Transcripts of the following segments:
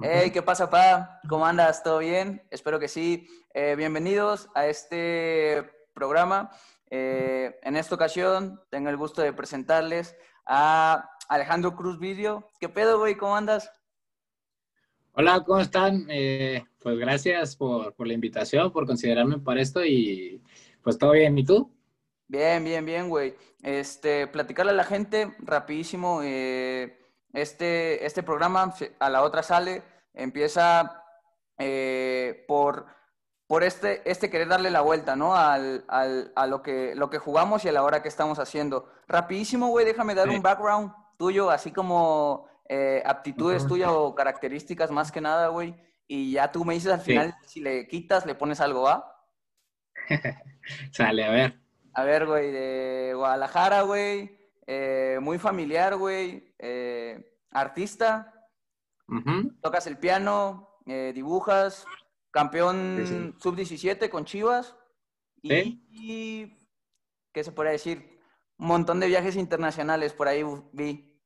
Hey, ¿qué pasa, pa? ¿Cómo andas? ¿Todo bien? Espero que sí. Eh, bienvenidos a este programa. Eh, en esta ocasión tengo el gusto de presentarles a Alejandro Cruz Video. ¿Qué pedo, güey? ¿Cómo andas? Hola, ¿cómo están? Eh, pues gracias por, por, la invitación, por considerarme para esto y pues todo bien. ¿Y tú? Bien, bien, bien, güey. Este, platicarle a la gente rapidísimo. Eh, este, este programa a la otra sale, empieza eh, por, por este, este querer darle la vuelta, ¿no? Al, al, a lo que, lo que jugamos y a la hora que estamos haciendo. Rapidísimo, güey, déjame dar un background tuyo, así como eh, aptitudes tuyas o características más que nada, güey. Y ya tú me dices al final si le quitas, le pones algo, ¿va? Sale, a ver. A ver, güey, de Guadalajara, güey. Eh, muy familiar, güey. Eh, artista. Tocas el piano, eh, dibujas. Campeón sub-17 con Chivas. Y, ¿qué se puede decir? Un montón de viajes internacionales por ahí vi.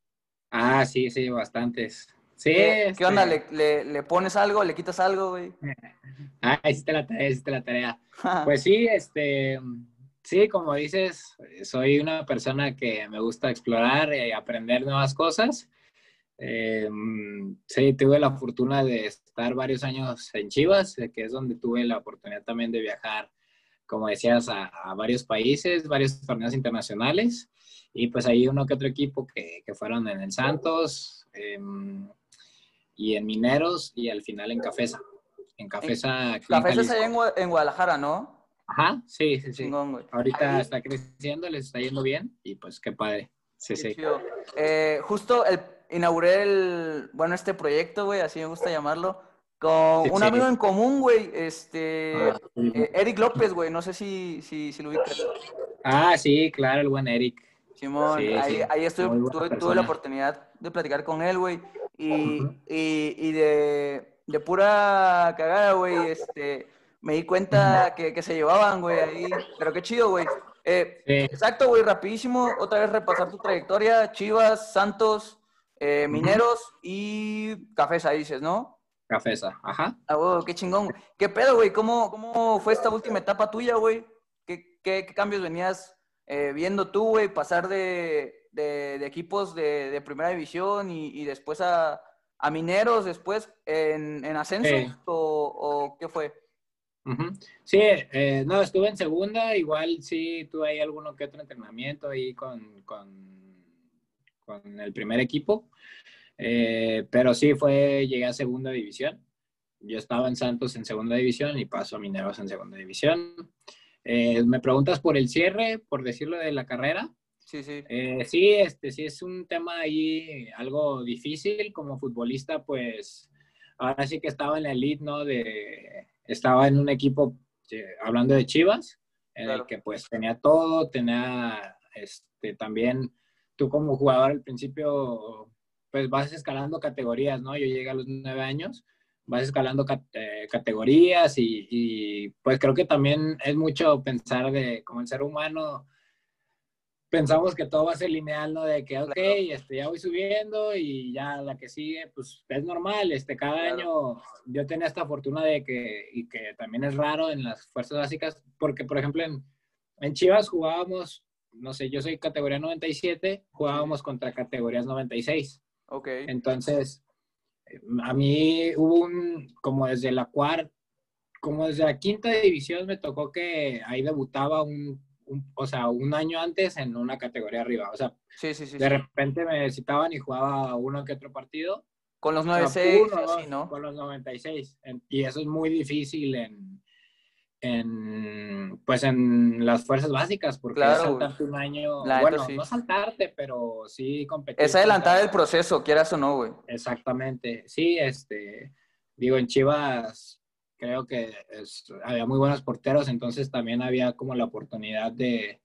Ah, sí, sí, bastantes. Sí. ¿Qué, onda? Este ¿Le, ¿Le, pones algo? ¿Le quitas algo, güey? Ah, hiciste la tarea, hiciste la tarea. pues sí, este, Sí, como dices, soy una persona que me gusta explorar y aprender nuevas cosas. Eh, sí, tuve la fortuna de estar varios años en Chivas, eh, que es donde tuve la oportunidad también de viajar, como decías, a, varios países, varios torneos internacionales. Y pues ahí uno que otro equipo que, que fueron en el Santos em, y en Mineros y al final en Cafesa. En Cafesa. Cafesa es allá en Guadalajara, ¿no? Ajá, sí, sí, sí. Ahorita está creciendo, les está yendo bien y pues qué padre. Sí, sí. Eh, justo el, inauguré el, bueno, este proyecto, güey, así me gusta llamarlo, con un amigo en común, güey, este, ah, eh, Eric López, güey, no sé si, si, si lo ubicas. Ah, sí, claro, el buen Eric. Simón, ahí, ahí estuve, tuve, la oportunidad de platicar con él, güey, y, y, y de, de pura cagada, güey, este me di cuenta que, que se llevaban, güey, ahí. Pero qué chido, güey. Eh, exacto, güey, rapidísimo. Otra vez repasar tu trayectoria. Chivas, Santos, eh, Mineros y Cafesa, dices, ¿no? Cafesa, ajá. Ah, güey, qué chingón. ¿Qué pedo, güey? ¿Cómo, ¿Cómo fue esta última etapa tuya, güey? ¿Qué, qué, cambios venías eh, viendo tú, güey? Pasar de, de, equipos de, de, primera división y, y después a, a, Mineros, después en, en ascenso, o, o qué fue? Sí, eh, no, estuve en segunda, igual sí tuve ahí alguno que otro entrenamiento ahí con, con, con el primer equipo, eh, pero sí fue, llegué a segunda división. Yo estaba en Santos en segunda división y paso a Mineros en segunda división. Eh, ¿Me preguntas por el cierre, por decirlo de la carrera? Sí, sí. sí, este, sí es un tema ahí algo difícil como futbolista, pues ahora sí que estaba en la elite, ¿no? De, estaba en un equipo, eh, hablando de Chivas, en el que pues tenía todo, tenía este, también, tú como jugador al principio, pues vas escalando categorías, ¿no? Yo llegué a los nueve años, vas escalando eh, categorías y, y, pues creo que también es mucho pensar de como el ser humano pensamos que todo va a ser lineal, ¿no? De que, ok, este, ya voy subiendo y ya la que sigue, pues es normal. Este, cada año yo tenía esta fortuna de que, y que también es raro en las fuerzas básicas, porque, por ejemplo, en, en Chivas jugábamos, no sé, yo soy categoría 97, jugábamos contra categorías 96. Ok. Entonces, a mí hubo un, como desde la cuarta, como desde la quinta división me tocó que ahí debutaba un o sea, un año antes en una categoría arriba. O sea, sí, sí, sí, de repente me citaban y jugaba uno que otro partido. Con los 96, ¿no? Con los 96. Y eso es muy difícil en, en pues en las fuerzas básicas, porque claro, saltarte un año, bueno, no saltarte, pero sí competir. Es adelantar el proceso, quieras o no, güey. Exactamente. Sí, este, digo, en Chivas creo que había muy buenos porteros, entonces también había como la oportunidad de,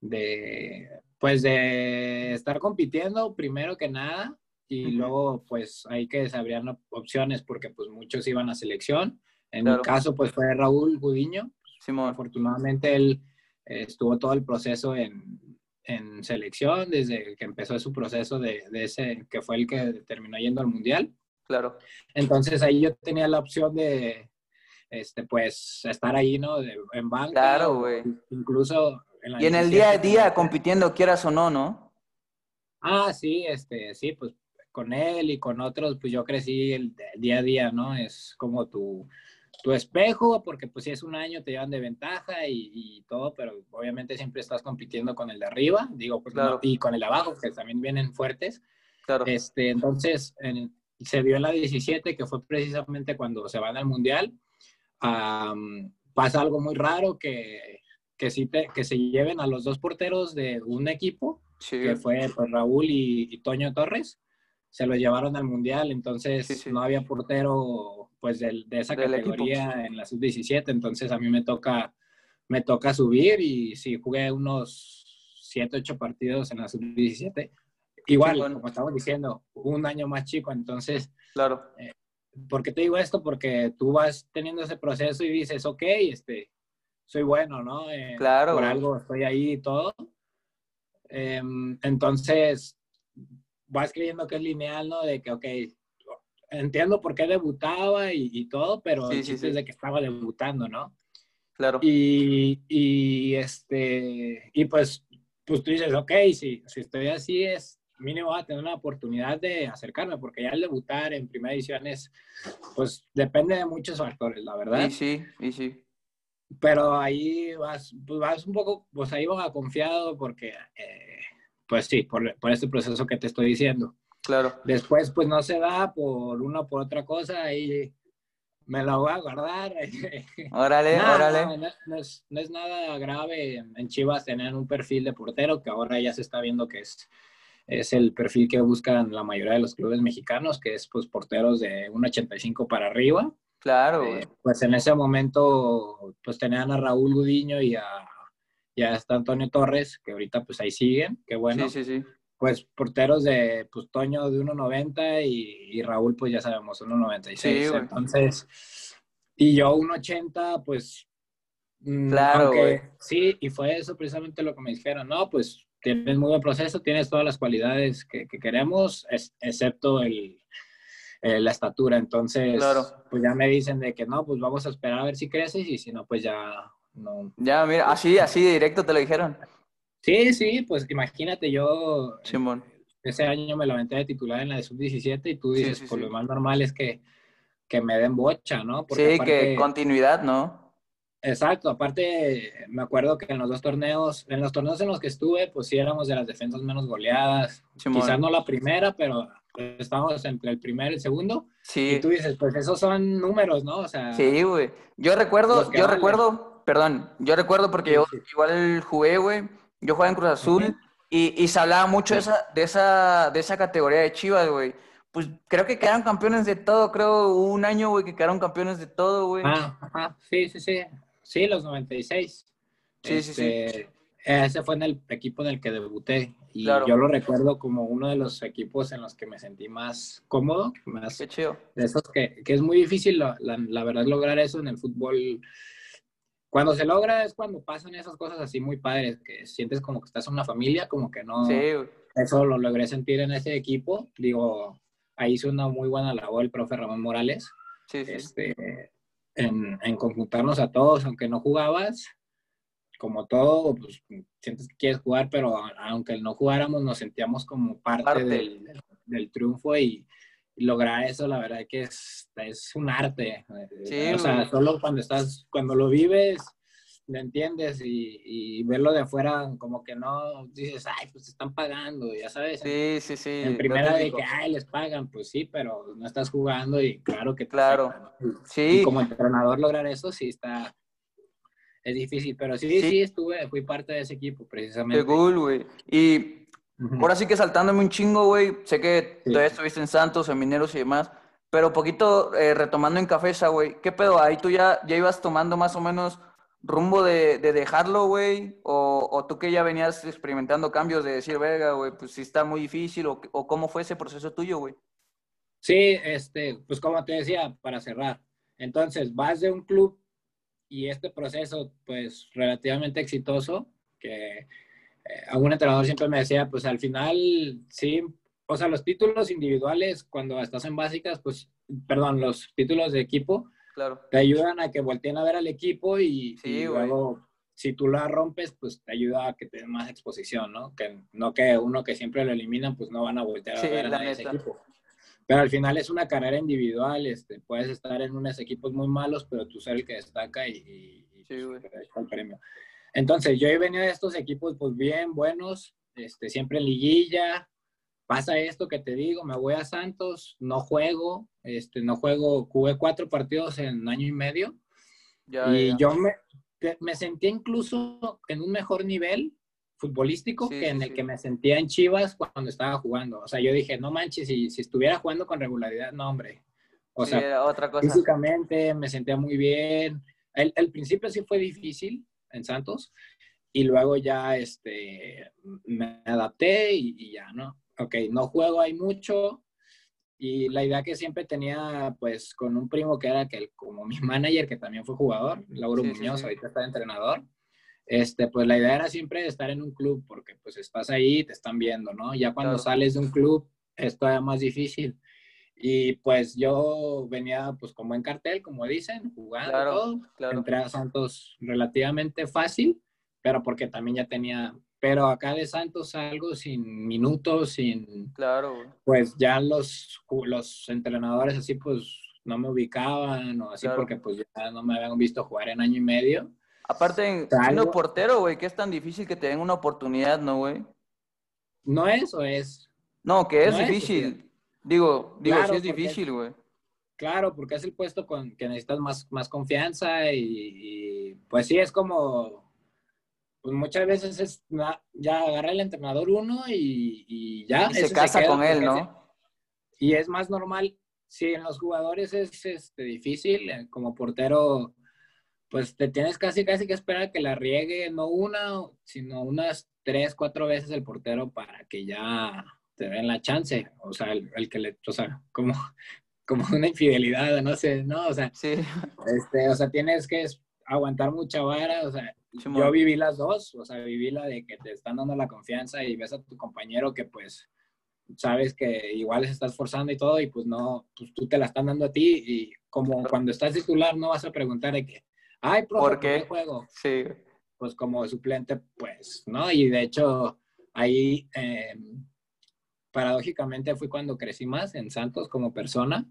de, pues de estar compitiendo primero que nada y luego pues hay que se abrían opciones porque pues muchos iban a selección. En mi caso pues fue Raúl Gudiño. Afortunadamente él estuvo todo el proceso en, en, selección desde que empezó su proceso de, de, ese que fue el que terminó yendo al mundial. Claro. Entonces ahí yo tenía la opción de, este, pues, estar ahí, ¿no? en banca. Claro, güey. Incluso... En y en el día a día compitiendo, quieras o no, ¿no? Ah, sí, este, sí, pues con él y con otros, pues yo crecí el, día a día, ¿no? Es como tu, tu espejo, porque pues si es un año te llevan de ventaja y, todo, pero obviamente siempre estás compitiendo con el de arriba, digo, pues, y con el de abajo, que también vienen fuertes. Claro. Este, entonces, se dio en la 17, que fue precisamente cuando se van al Mundial. Pasa algo muy raro que, que, sí te, que se lleven a los dos porteros de un equipo, que fue pues, Raúl y Toño Torres se lo llevaron al Mundial, entonces no había portero pues de, de esa categoría en la sub-17, entonces a mí me toca, me toca subir y sí, jugué unos 7, 8 partidos en la sub-17. Igual, como estamos diciendo, un año más chico, entonces... Claro. Eh, ¿Por qué te digo esto? Porque tú vas teniendo ese proceso y dices, ok, este, soy bueno, ¿no? Eh, claro. Por algo estoy ahí y todo. Em, entonces, vas creyendo que es lineal, ¿no? De que, ok, entiendo por qué debutaba y, todo, pero sí, sí, de que estaba debutando, ¿no? Claro. Y, y, este, y pues, pues tú dices, ok, si, si estoy así es mínimo va a tener una oportunidad de acercarme, porque ya el debutar en primera edición es, pues depende de muchos factores, la verdad. Sí, sí, y sí. Pero ahí vas, pues vas un poco, pues ahí vas confiado porque eh, pues sí, por, por este proceso que te estoy diciendo. Claro. Después, pues no se da por una o por otra cosa y me la voy a guardar. Órale, órale. No, es, no, es, nada grave en Chivas tener un perfil de portero, que ahora ya se está viendo que es, es el perfil que buscan la mayoría de los clubes mexicanos, que es pues porteros de 1.85 para arriba. Claro. Eh, pues en ese momento, pues tenían a Raúl Gudiño y a ya está Antonio Torres, que ahorita pues ahí siguen, qué bueno. Sí, sí, sí. Pues porteros de, pues Toño de 1.90 y, y, Raúl pues ya sabemos 1.96. Sí, Entonces, y yo 1.80 pues... Mm, claro, Sí, y fue eso precisamente lo que me dijeron, no, pues tienes muy buen proceso, tienes todas las cualidades que, queremos, excepto el, eh, la estatura. Entonces, pues ya me dicen de que no, pues vamos a esperar a ver si creces y si no, pues ya no. Ya, mira, así, así directo te lo dijeron. Sí, sí, pues imagínate, yo Simón. ese año me la aventé de titular en la de sub-17 y tú dices, por lo más normal es que, que me den bocha, ¿no? sí, que continuidad, ¿no? Exacto, aparte me acuerdo que en los dos torneos, en los torneos en los que estuve, pues sí éramos de las defensas menos goleadas. Quizás no la primera, pero estábamos entre el primero y el segundo. Sí. Y tú dices, pues esos son números, ¿no? O sea. Sí, güey. Yo recuerdo, yo recuerdo perdón, yo recuerdo porque yo igual jugué, güey, yo jugaba en Cruz Azul y, y, se hablaba mucho de esa, de esa, de esa categoría de Chivas, güey. Pues creo que quedaron campeones de todo, creo un año, güey, que quedaron campeones de todo, güey. Ah, ajá, sí, sí, sí. Sí, los 96. Sí, sí, sí. Este, ese fue en el equipo en el que debuté. Y yo lo recuerdo como uno de los equipos en los que me sentí más cómodo. Más Qué chido. De esos que, que es muy difícil, la, la, la, verdad, lograr eso en el fútbol cuando se logra es cuando pasan esas cosas así muy padres, que sientes como que estás en una familia, como que no... Sí. Eso lo logré sentir en ese equipo. Digo, ahí hizo una muy buena labor el profe Ramón Morales. Sí, sí. Este, en, en conjuntarnos a todos, aunque no jugabas, como todo, pues sientes que quieres jugar, pero aunque no jugáramos, nos sentíamos como parte, Del, del, triunfo y, lograr eso, la verdad que es, es un arte. Sí, o sea, solo cuando estás, cuando lo vives, lo entiendes y, y, verlo de afuera como que no dices, ay, pues te están pagando, ya sabes. Sí, sí, sí. En primera de que, ay, les pagan, pues sí, pero no estás jugando y claro que Claro. Sí. Y como entrenador lograr eso sí está, es difícil, pero sí, sí, estuve, fui parte de ese equipo precisamente. Qué cool, güey. Y Ahora sí que saltándome un chingo, güey. Sé que todavía estuviste en Santos, en Mineros y demás. Pero poquito eh, retomando en Cafesa, güey. ¿Qué pedo? Ahí tú ya, ya ibas tomando más o menos rumbo de, de dejarlo, güey. O, o, tú que ya venías experimentando cambios de decir, verga, güey, pues sí está muy difícil. O, o cómo fue ese proceso tuyo, güey. Sí, este, pues como te decía, para cerrar. Entonces, vas de un club y este proceso, pues relativamente exitoso, que eh, algún entrenador siempre me decía, pues al final sí, o sea, los títulos individuales cuando estás en básicas, pues, perdón, los títulos de equipo, claro. te ayudan a que volteen a ver al equipo y, luego, si tú la rompes, pues te ayuda a que te más exposición, ¿no? Que no que uno que siempre lo eliminan, pues no van a voltear a ver a ese equipo. Pero al final es una carrera individual, este, puedes estar en unos equipos muy malos, pero tú ser el que destaca y, y, sí, pues, el premio. Entonces, yo he venido de estos equipos pues bien buenos, este, siempre en liguilla, pasa esto que te digo, me voy a Santos, no juego, este, no juego, jugué cuatro partidos en año y medio. y yo me, me sentía incluso en un mejor nivel futbolístico que en el que me sentía en Chivas cuando estaba jugando. O sea, yo dije, no manches, si, si estuviera jugando con regularidad, no, hombre. O sea, otra cosa. físicamente me sentía muy bien. El, el principio sí fue difícil en Santos y luego ya este, me adapté y, y ya, ¿no? Ok, no juego ahí mucho. Y la idea que siempre tenía, pues, con un primo que era que como mi manager, que también fue jugador, Lauro Muñoz, ahorita está entrenador, este, pues la idea era siempre estar en un club, porque pues estás ahí, te están viendo, ¿no? Ya cuando sales de un club es todavía más difícil. Y pues yo venía pues como en cartel, como dicen, jugando todo. Entré a Santos relativamente fácil, pero porque también ya tenía pero acá de Santos algo sin minutos, sin... Claro. Pues ya los, los entrenadores así pues no me ubicaban o así porque pues ya no me habían visto jugar en año y medio. Aparte, siendo portero, güey, que es tan difícil que te den una oportunidad, ¿no, güey? ¿No es o es? No, que es difícil. digo, digo, sí es difícil, güey. Claro, porque es el puesto con que necesitas más, más confianza y pues sí, es como pues muchas veces es ya agarra el entrenador uno y, ya. Y se casa con él, ¿no? Y es más normal, si en los jugadores es este, difícil, eh, como portero, pues te tienes casi casi que esperar que la riegue, no una, sino unas tres, cuatro veces el portero para que ya te den la chance. O sea, el, que le, o sea, como, como una infidelidad, no sé, ¿no? O sea, sí. este, o sea, tienes que aguantar mucha vara, o sea, yo viví las dos, o sea, viví la de que te están dando la confianza y ves a tu compañero que pues sabes que igual se está esforzando y todo y pues no, pues tú te la están dando a ti y como cuando estás titular no vas a preguntar de que, ay, ¿por qué? juego? Sí. Pues como suplente, pues, ¿no? Y de hecho, ahí, em, paradójicamente fue cuando crecí más en Santos como persona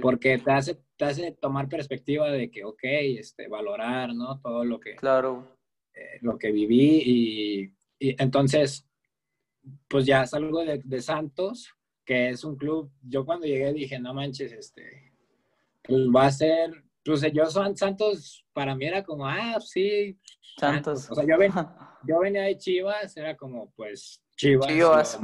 porque te hace, te hace tomar perspectiva de que, ok, este, valorar, ¿no? Todo lo que, claro. Eh, lo que viví y, y, entonces, pues ya salgo de, de, Santos, que es un club, yo cuando llegué dije, no manches, este, pues va a ser, pues yo son Santos, para mí era como, ah, sí. Santos. O sea, yo, ven, yo venía de Chivas, era como, pues, Chivas. Chivas.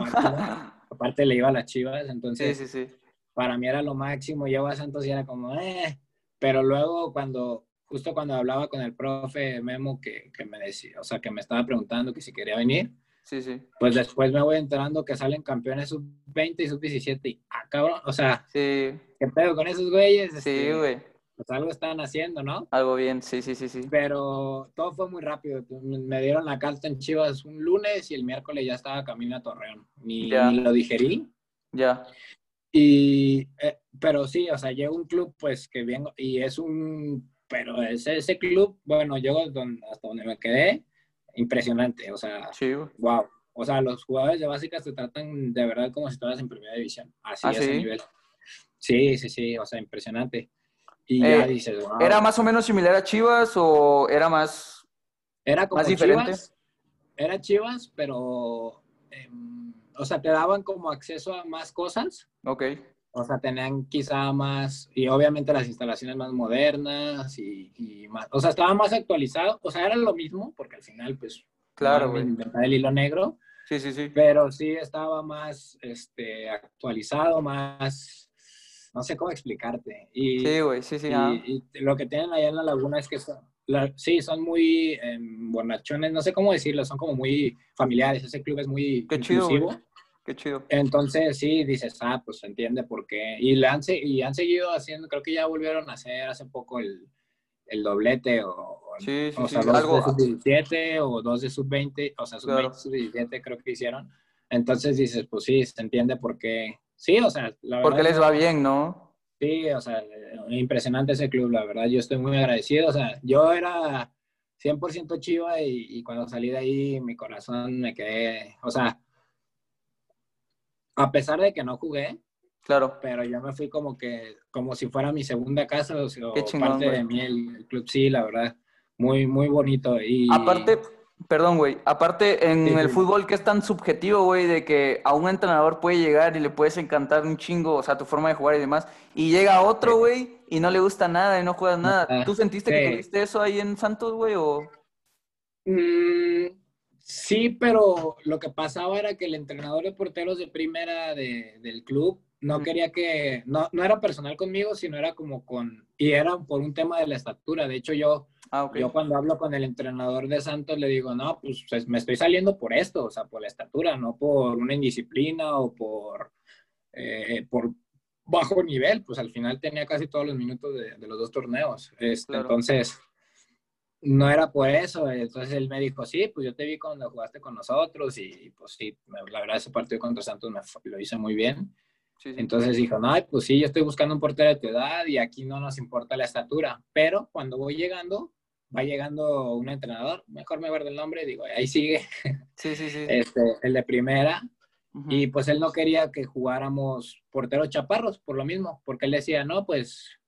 Aparte le iba a las Chivas, entonces. Sí, sí, sí para mí era lo máximo, llego a Santos y era como, eh, pero luego cuando, justo cuando hablaba con el profe Memo que, que me decía, o sea, que me estaba preguntando que si quería venir, sí, sí. pues después me voy enterando que salen campeones sub-20 y sub-17 y, ah, cabrón, o sea, sí. ¿qué pedo con esos güeyes? Sí, este, güey. Pues algo estaban haciendo, ¿no? Algo bien, sí, sí, sí, sí. Pero todo fue muy rápido. Me dieron la carta en Chivas un lunes y el miércoles ya estaba camino a Torreón. Ni, ni lo digerí. Ya. Y, eh, pero sí, o sea, llega un club, pues, que vengo, y es un, pero ese, ese club, bueno, yo hasta donde me quedé, impresionante, o sea, sí. wow. O sea, los jugadores de básicas te tratan de verdad como si estuvieras en primera división, así ¿Ah, ese nivel. Sí, sí, sí, o sea, impresionante. Y ya eh, dices, wow. ¿Era más o menos similar a Chivas o era más, era como más diferente? Chivas, era Chivas, pero... Eh, o sea, te daban como acceso a más cosas. Ok. O sea, tenían quizá más, y obviamente las instalaciones más modernas y, más, o sea, estaba más actualizado, o sea, era lo mismo, porque al final, pues, claro, inventar el hilo negro. Sí, sí, sí. Pero sí estaba más, este, actualizado, más, no sé cómo explicarte. Y, sí, güey, sí, sí. Y, lo que tienen allá en la laguna es que son, sí, son muy eh, bornachones, no sé cómo decirlo, son como muy familiares, ese club es muy Qué inclusivo. Qué chido. Entonces, sí, dices, ah, pues se entiende por qué. Y, le han, y han seguido haciendo, creo que ya volvieron a hacer hace poco el, el doblete o, sí, sí, o sea, sí, dos de sub-17 o dos de sub-20, o sea, sub-20, sub-17 creo que hicieron. Entonces dices, pues sí, se entiende por qué. Sí, o sea, la verdad. Porque les va bien, ¿no? Sí, o sea, impresionante ese club, la verdad. Yo estoy muy agradecido. O sea, yo era 100% chiva y, y cuando salí de ahí mi corazón me quedé, o sea, a pesar de que no jugué, Claro. Pero yo me fui como que, como si fuera mi segunda casa, o, sea, parte de mí el, club, sí, la verdad, muy, muy bonito. Y... Aparte, perdón, güey, aparte en el fútbol que es tan subjetivo, güey, de que a un entrenador puede llegar y le puedes encantar un chingo, o sea, tu forma de jugar y demás, y llega otro, güey, y no le gusta nada y no juegas nada. ¿Tú sentiste que tuviste eso ahí en Santos, güey, o...? Mm, sí, pero lo que pasaba era que el entrenador de porteros de primera de, del club no quería que, no, no era personal conmigo, sino era como con, y era por un tema de la estatura. De hecho, yo, ah, yo cuando hablo con el entrenador de Santos le digo, no, pues, pues me estoy saliendo por esto, o sea, por la estatura, no por una indisciplina o por, eh, por bajo nivel. Pues al final tenía casi todos los minutos de, los dos torneos. Este, Entonces, no era por eso. Entonces él me dijo, sí, pues yo te vi cuando jugaste con nosotros y pues sí, la verdad ese partido contra Santos me, lo hice muy bien. Entonces dijo, no, pues sí, yo estoy buscando un portero de tu edad y aquí no nos importa la estatura, pero cuando voy llegando, va llegando un entrenador, mejor me guardo el nombre, digo, ahí sigue. Sí, sí, sí. Este, el de primera. Y pues él no quería que jugáramos porteros chaparros, por lo mismo, porque él decía, no, pues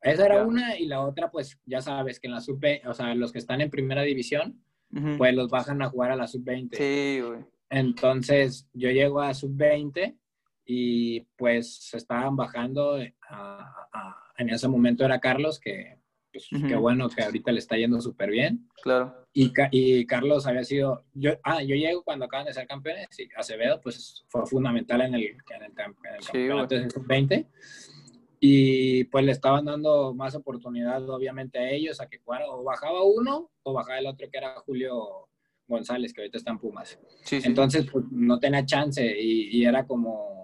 esa era una y la otra, pues ya sabes que en la sub o sea, los que están en primera división, pues los bajan a jugar a la sub-20. Sí, güey. Entonces yo llego a sub-20 y pues estaban bajando en ese momento era Carlos, que pues, qué bueno que ahorita le está yendo súper bien. Claro. Y, y, Carlos había sido, yo, ah, yo llego cuando acaban de ser campeones, y Acevedo pues fue fundamental en el, en el, campeonato de 20 y pues le estaban dando más oportunidad obviamente a ellos a que jugara, o bajaba uno o bajaba el otro que era Julio González, que ahorita está en Pumas. Sí, Entonces pues, no tenía chance y, y era como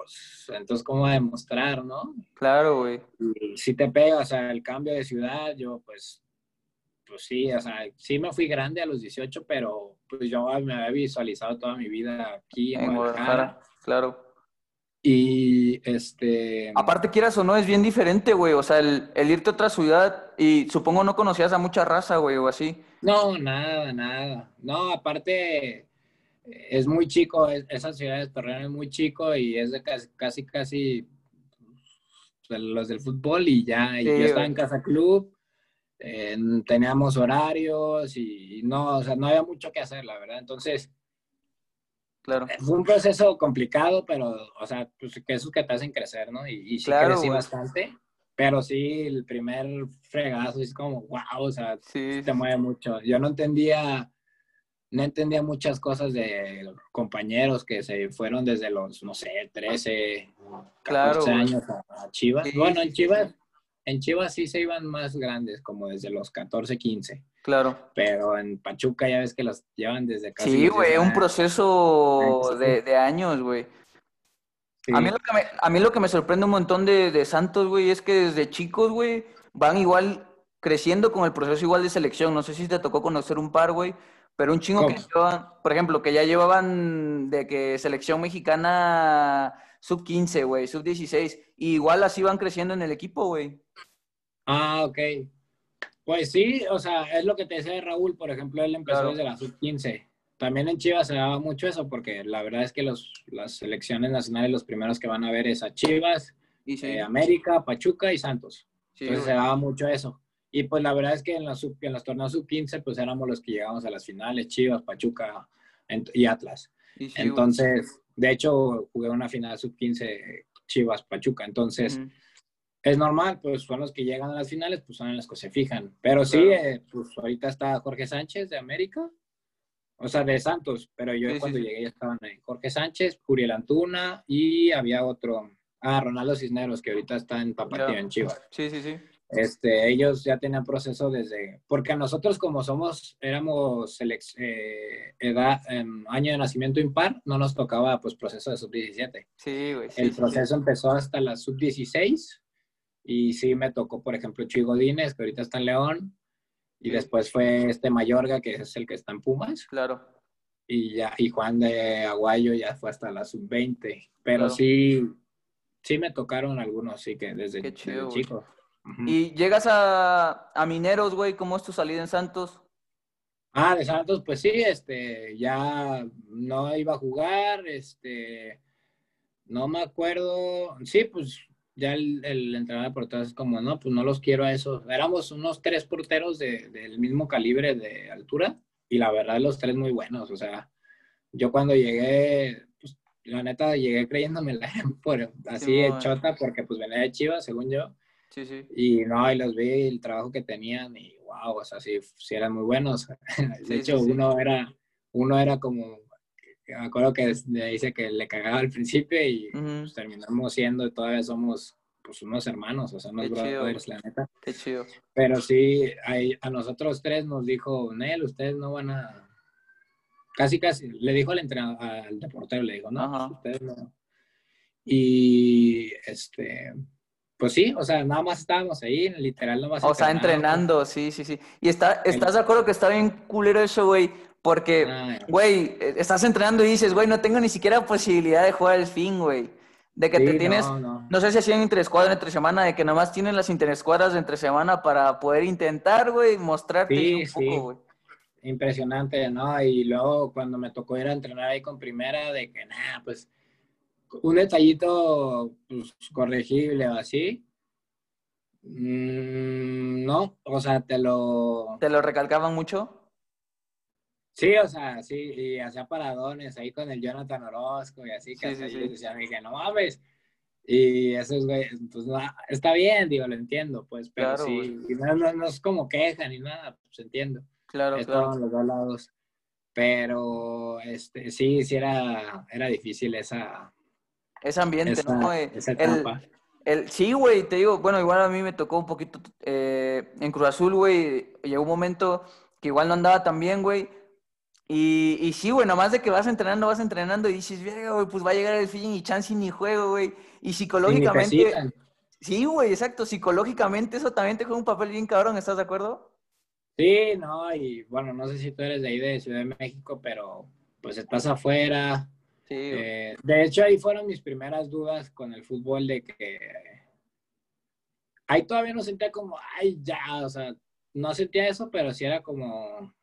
pues, entonces, ¿cómo demostrar, no? Claro, güey. Si te pega, o sea, el cambio de ciudad, yo, pues, pues sí, o sea, sí me fui grande a los 18, pero pues yo me había visualizado toda mi vida aquí en, Guadalajara. Claro. Y este. Aparte, quieras o no, es bien diferente, güey. O sea, el, el, irte a otra ciudad y supongo no conocías a mucha raza, güey, o así. No, nada, nada. No, aparte, es muy chico, esa ciudad de Torreón es muy chico y es de casi, casi, casi pues, los del fútbol y ya, yo estaba en Casa Club, teníamos horarios y no, o sea, no había mucho que hacer, la verdad. Entonces, claro. fue un proceso complicado, pero, o sea, pues que esos que te hacen crecer, ¿no? Y, y sí crecí bastante. Pero sí, el primer fregazo es como, wow, o sea, sí. te mueve mucho. Yo no entendía no entendía muchas cosas de compañeros que se fueron desde los, no sé, 13, 14 años a, Chivas. bueno, en Chivas, en Chivas sí se iban más grandes, como desde los 14, 15. Claro. Pero en Pachuca ya ves que los llevan desde casi. Sí, güey, un proceso de, años, güey. A, mí lo que me, a mí lo que me sorprende un montón de, de Santos, güey, es que desde chicos, güey, van igual creciendo con el proceso igual de selección. No sé si te tocó conocer un par, güey, pero un chingo que llevaban, por ejemplo, que ya llevaban de que selección mexicana sub 15, güey, sub 16, igual así van creciendo en el equipo, güey. Ah, ok. Pues sí, o sea, es lo que te decía Raúl, por ejemplo, él empezó desde la sub 15. También en Chivas se daba mucho eso, porque la verdad es que los, las selecciones nacionales, los primeros que van a ver es a Chivas, y eh, América, Pachuca y Santos. Entonces se daba mucho eso. Y pues la verdad es que en, la sub, en los torneos sub-15 pues éramos los que llegábamos a las finales, Chivas, Pachuca y Atlas. Entonces, de hecho, jugué una final sub-15 Chivas, Pachuca. Entonces, es normal, pues son los que llegan a las finales, pues son en los que se fijan. Pero sí, eh, pues ahorita está Jorge Sánchez de América, o sea, de Santos, pero yo cuando llegué ya estaban ahí. Jorge Sánchez, Curiel Antuna y había otro, ah, Ronaldo Cisneros, que ahorita está en Papatía, en Chivas. Sí, sí, sí. Este, ellos ya tenían proceso desde, porque a nosotros como somos, éramos eh, edad, en año de nacimiento impar, no nos tocaba pues proceso de sub-17. Sí, güey. El proceso empezó hasta la sub-16 y sí me tocó, por ejemplo, Chuy Godínez, que ahorita está en León, y después fue este Mayorga, que es el que está en Pumas. Claro. y ya, y Juan de Aguayo ya fue hasta la sub-20. Pero Claro. sí, sí me tocaron algunos, sí que desde, Qué chido, chico. Y llegas a, a Mineros, güey, ¿cómo es tu salida en Santos? Ah, de Santos, pues sí, este, ya no iba a jugar, este, no me acuerdo, sí, pues ya el, el entrenador de porteros es como, no, pues no los quiero a esos. Éramos unos tres porteros de- del mismo calibre de altura y la verdad los tres muy buenos, o sea, yo cuando llegué, pues la neta llegué creyéndomela por, así de Simón. chota porque pues venía de Chivas, según yo. Sí, sí. Y no, y los vi el trabajo que tenían y wow, o sea, sí, sí eran muy buenos. De Sí, hecho, sí, sí. uno era, uno era como, me acuerdo que me dice que le cagaba al principio y Ujú, pues, terminamos siendo, todavía somos pues unos hermanos, o sea, unos Qué chido, brothers, la neta. Qué chido. Pero sí, ahí- a nosotros tres nos dijo, Nel, ustedes no van a... Casi, casi, le dijo al entrenador, al deportero, le dijo, no, pues, ustedes no. Y, este, pues sí, o sea, nada más estábamos ahí, literal, nomás O sea, entrenando, sí, sí, sí. Y está, ¿estás de acuerdo que está bien culero eso, güey? Porque, Ah, güey, eh, estás entrenando y dices, güey, no tengo ni siquiera posibilidad de jugar al fin, güey. De que sí, te tienes, no, no. no sé si hacían interescuadras entre semana, de que nomás tienen las interescuadras de entre semana para poder intentar, güey, mostrarte Sí, un sí. poco, güey. Impresionante, ¿no? Y luego cuando me tocó ir a entrenar ahí con primera, de que nada, pues un detallito pues, corregible o así. Mm, no, o sea, te lo... ¿Te lo recalcaban mucho? Sí, o sea, sí, y hacía paradones ahí con el Jonathan Orozco y así, que Sí, sí, sí. decían, dije, no mames. Y esos güeyes, pues no, está bien, digo, lo entiendo, pues, pero Claro, sí, y no, no, no es como queja ni nada, pues entiendo. Claro, Estaban claro. los dos lados. Pero este, sí, sí era, era difícil esa, Ese ambiente, esa, ¿no? Eh, esa el- etapa. El, sí, güey, te digo, bueno, igual a mí me tocó un poquito eh, en Cruz Azul, güey, llegó un momento que igual no andaba tan bien, güey, y, y sí, güey, nomás de que vas entrenando, vas entrenando y dices, verga, güey, pues va a llegar el fin y chance y ni juego, güey, y psicológicamente, sí, güey, exacto, psicológicamente eso también te juega un papel bien cabrón, ¿estás de acuerdo? Sí, no, y bueno, no sé si tú eres de ahí de Ciudad de México, pero pues estás afuera. Sí, güey. Eh, de hecho, ahí fueron mis primeras dudas con el fútbol de que ahí todavía no sentía como, ay, ya, o sea, no sentía eso, pero sí era como,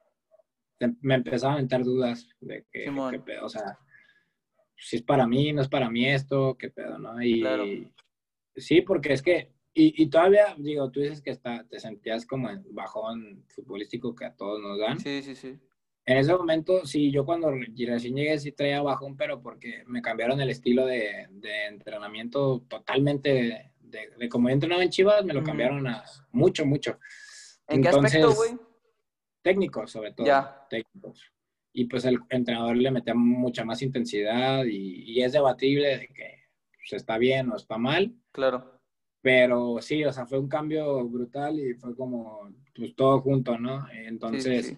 me empezaba a mentar dudas de que, qué pedo, o sea, si es para mí, no es para mí esto, qué pedo, ¿no? Y Claro. sí, porque es que, y, y todavía, digo, tú dices que está, te sentías como en bajón futbolístico que a todos nos dan. sí, sí, sí, En ese momento, sí, yo cuando recién llegué sí traía bajón, pero porque me cambiaron el estilo de, de entrenamiento totalmente, de, de como yo entrenaba en Chivas, me lo cambiaron a mucho, mucho. ¿En qué aspecto, Entonces, güey? Técnicos, sobre todo. Ya. Técnicos. Y pues el entrenador le metía mucha más intensidad y, y es debatible de que pues, está bien o está mal, Claro, pero sí, o sea, fue un cambio brutal y fue como, pues todo junto, ¿no? sí, sí, Entonces... sí.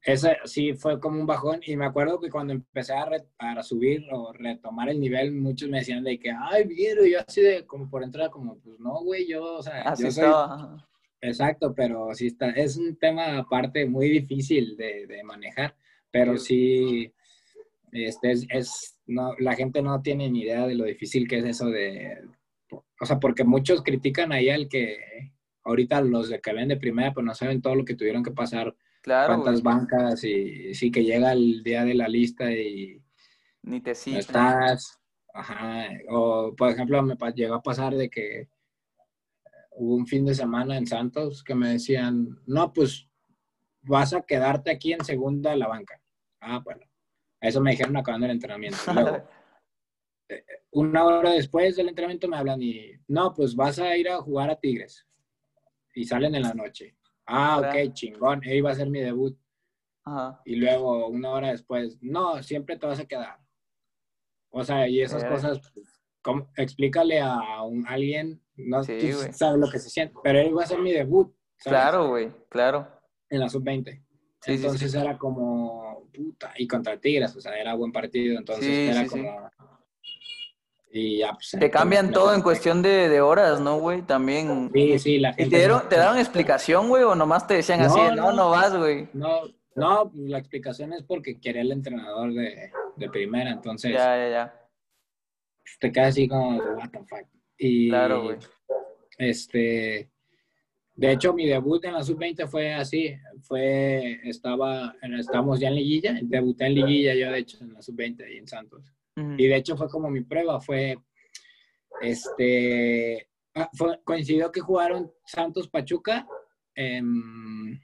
Ese sí fue como un bajón y me acuerdo que cuando empecé a, re- a subir o retomar el nivel, muchos me decían de que, ay, Viero, y yo así de como por entrar, como, pues no, güey, yo, o sea, Así yo soy, estaba. Exacto, pero sí está, es un tema aparte muy difícil de, de manejar, pero sí, este, es, es- no, la gente no tiene ni idea de lo difícil que es eso de, o sea, porque muchos critican ahí al que, ahorita los de que ven de primera, pues no saben todo lo que tuvieron que pasar Claro, cuántas güey, bancas y sí que llega el día de la lista y ni te no estás. Ajá. O, por ejemplo, me llegó a pasar de que hubo un fin de semana en Santos que me decían, no, pues vas a quedarte aquí en segunda la banca. Ah, bueno. Eso me dijeron acabando el entrenamiento. Luego, una hora después del entrenamiento me hablan y, no, pues vas a ir a jugar a Tigres. Y salen en la noche. Ah, ok, chingón. Ahí va a ser mi debut. Ajá. y luego una hora después, no, siempre te vas a quedar. O sea, y esas Eh. cosas, pues, ¿cómo? explícale a un, alguien, no Sí, tú sabes lo que se siente, pero él iba a ser mi debut, ¿sabes? Claro, güey, claro. En la sub-20. Sí, sí, entonces era como, puta, y contra Tigres, o sea, era buen partido, entonces era como... Y ya, pues... Te cambian todo en cuestión de, de horas, ¿no, güey? También. Sí, sí, la ¿Y gente... te, dieron, te daban explicación, güey? ¿O nomás te decían así, No, no, no. no vas, güey? No, No, la explicación es porque quería el entrenador de, de primera, entonces Ya, ya, ya. Te quedas así como, what the fuck. Y, Claro, güey. Este, de hecho, mi debut en la sub-20 fue así, fue, estaba, estábamos ya en liguilla, debuté en liguilla yo, de hecho, en la sub-20 ahí en Santos. Y de hecho fue como mi prueba, fue, este, ah, fue- coincidió que jugaron Santos Pachuca en,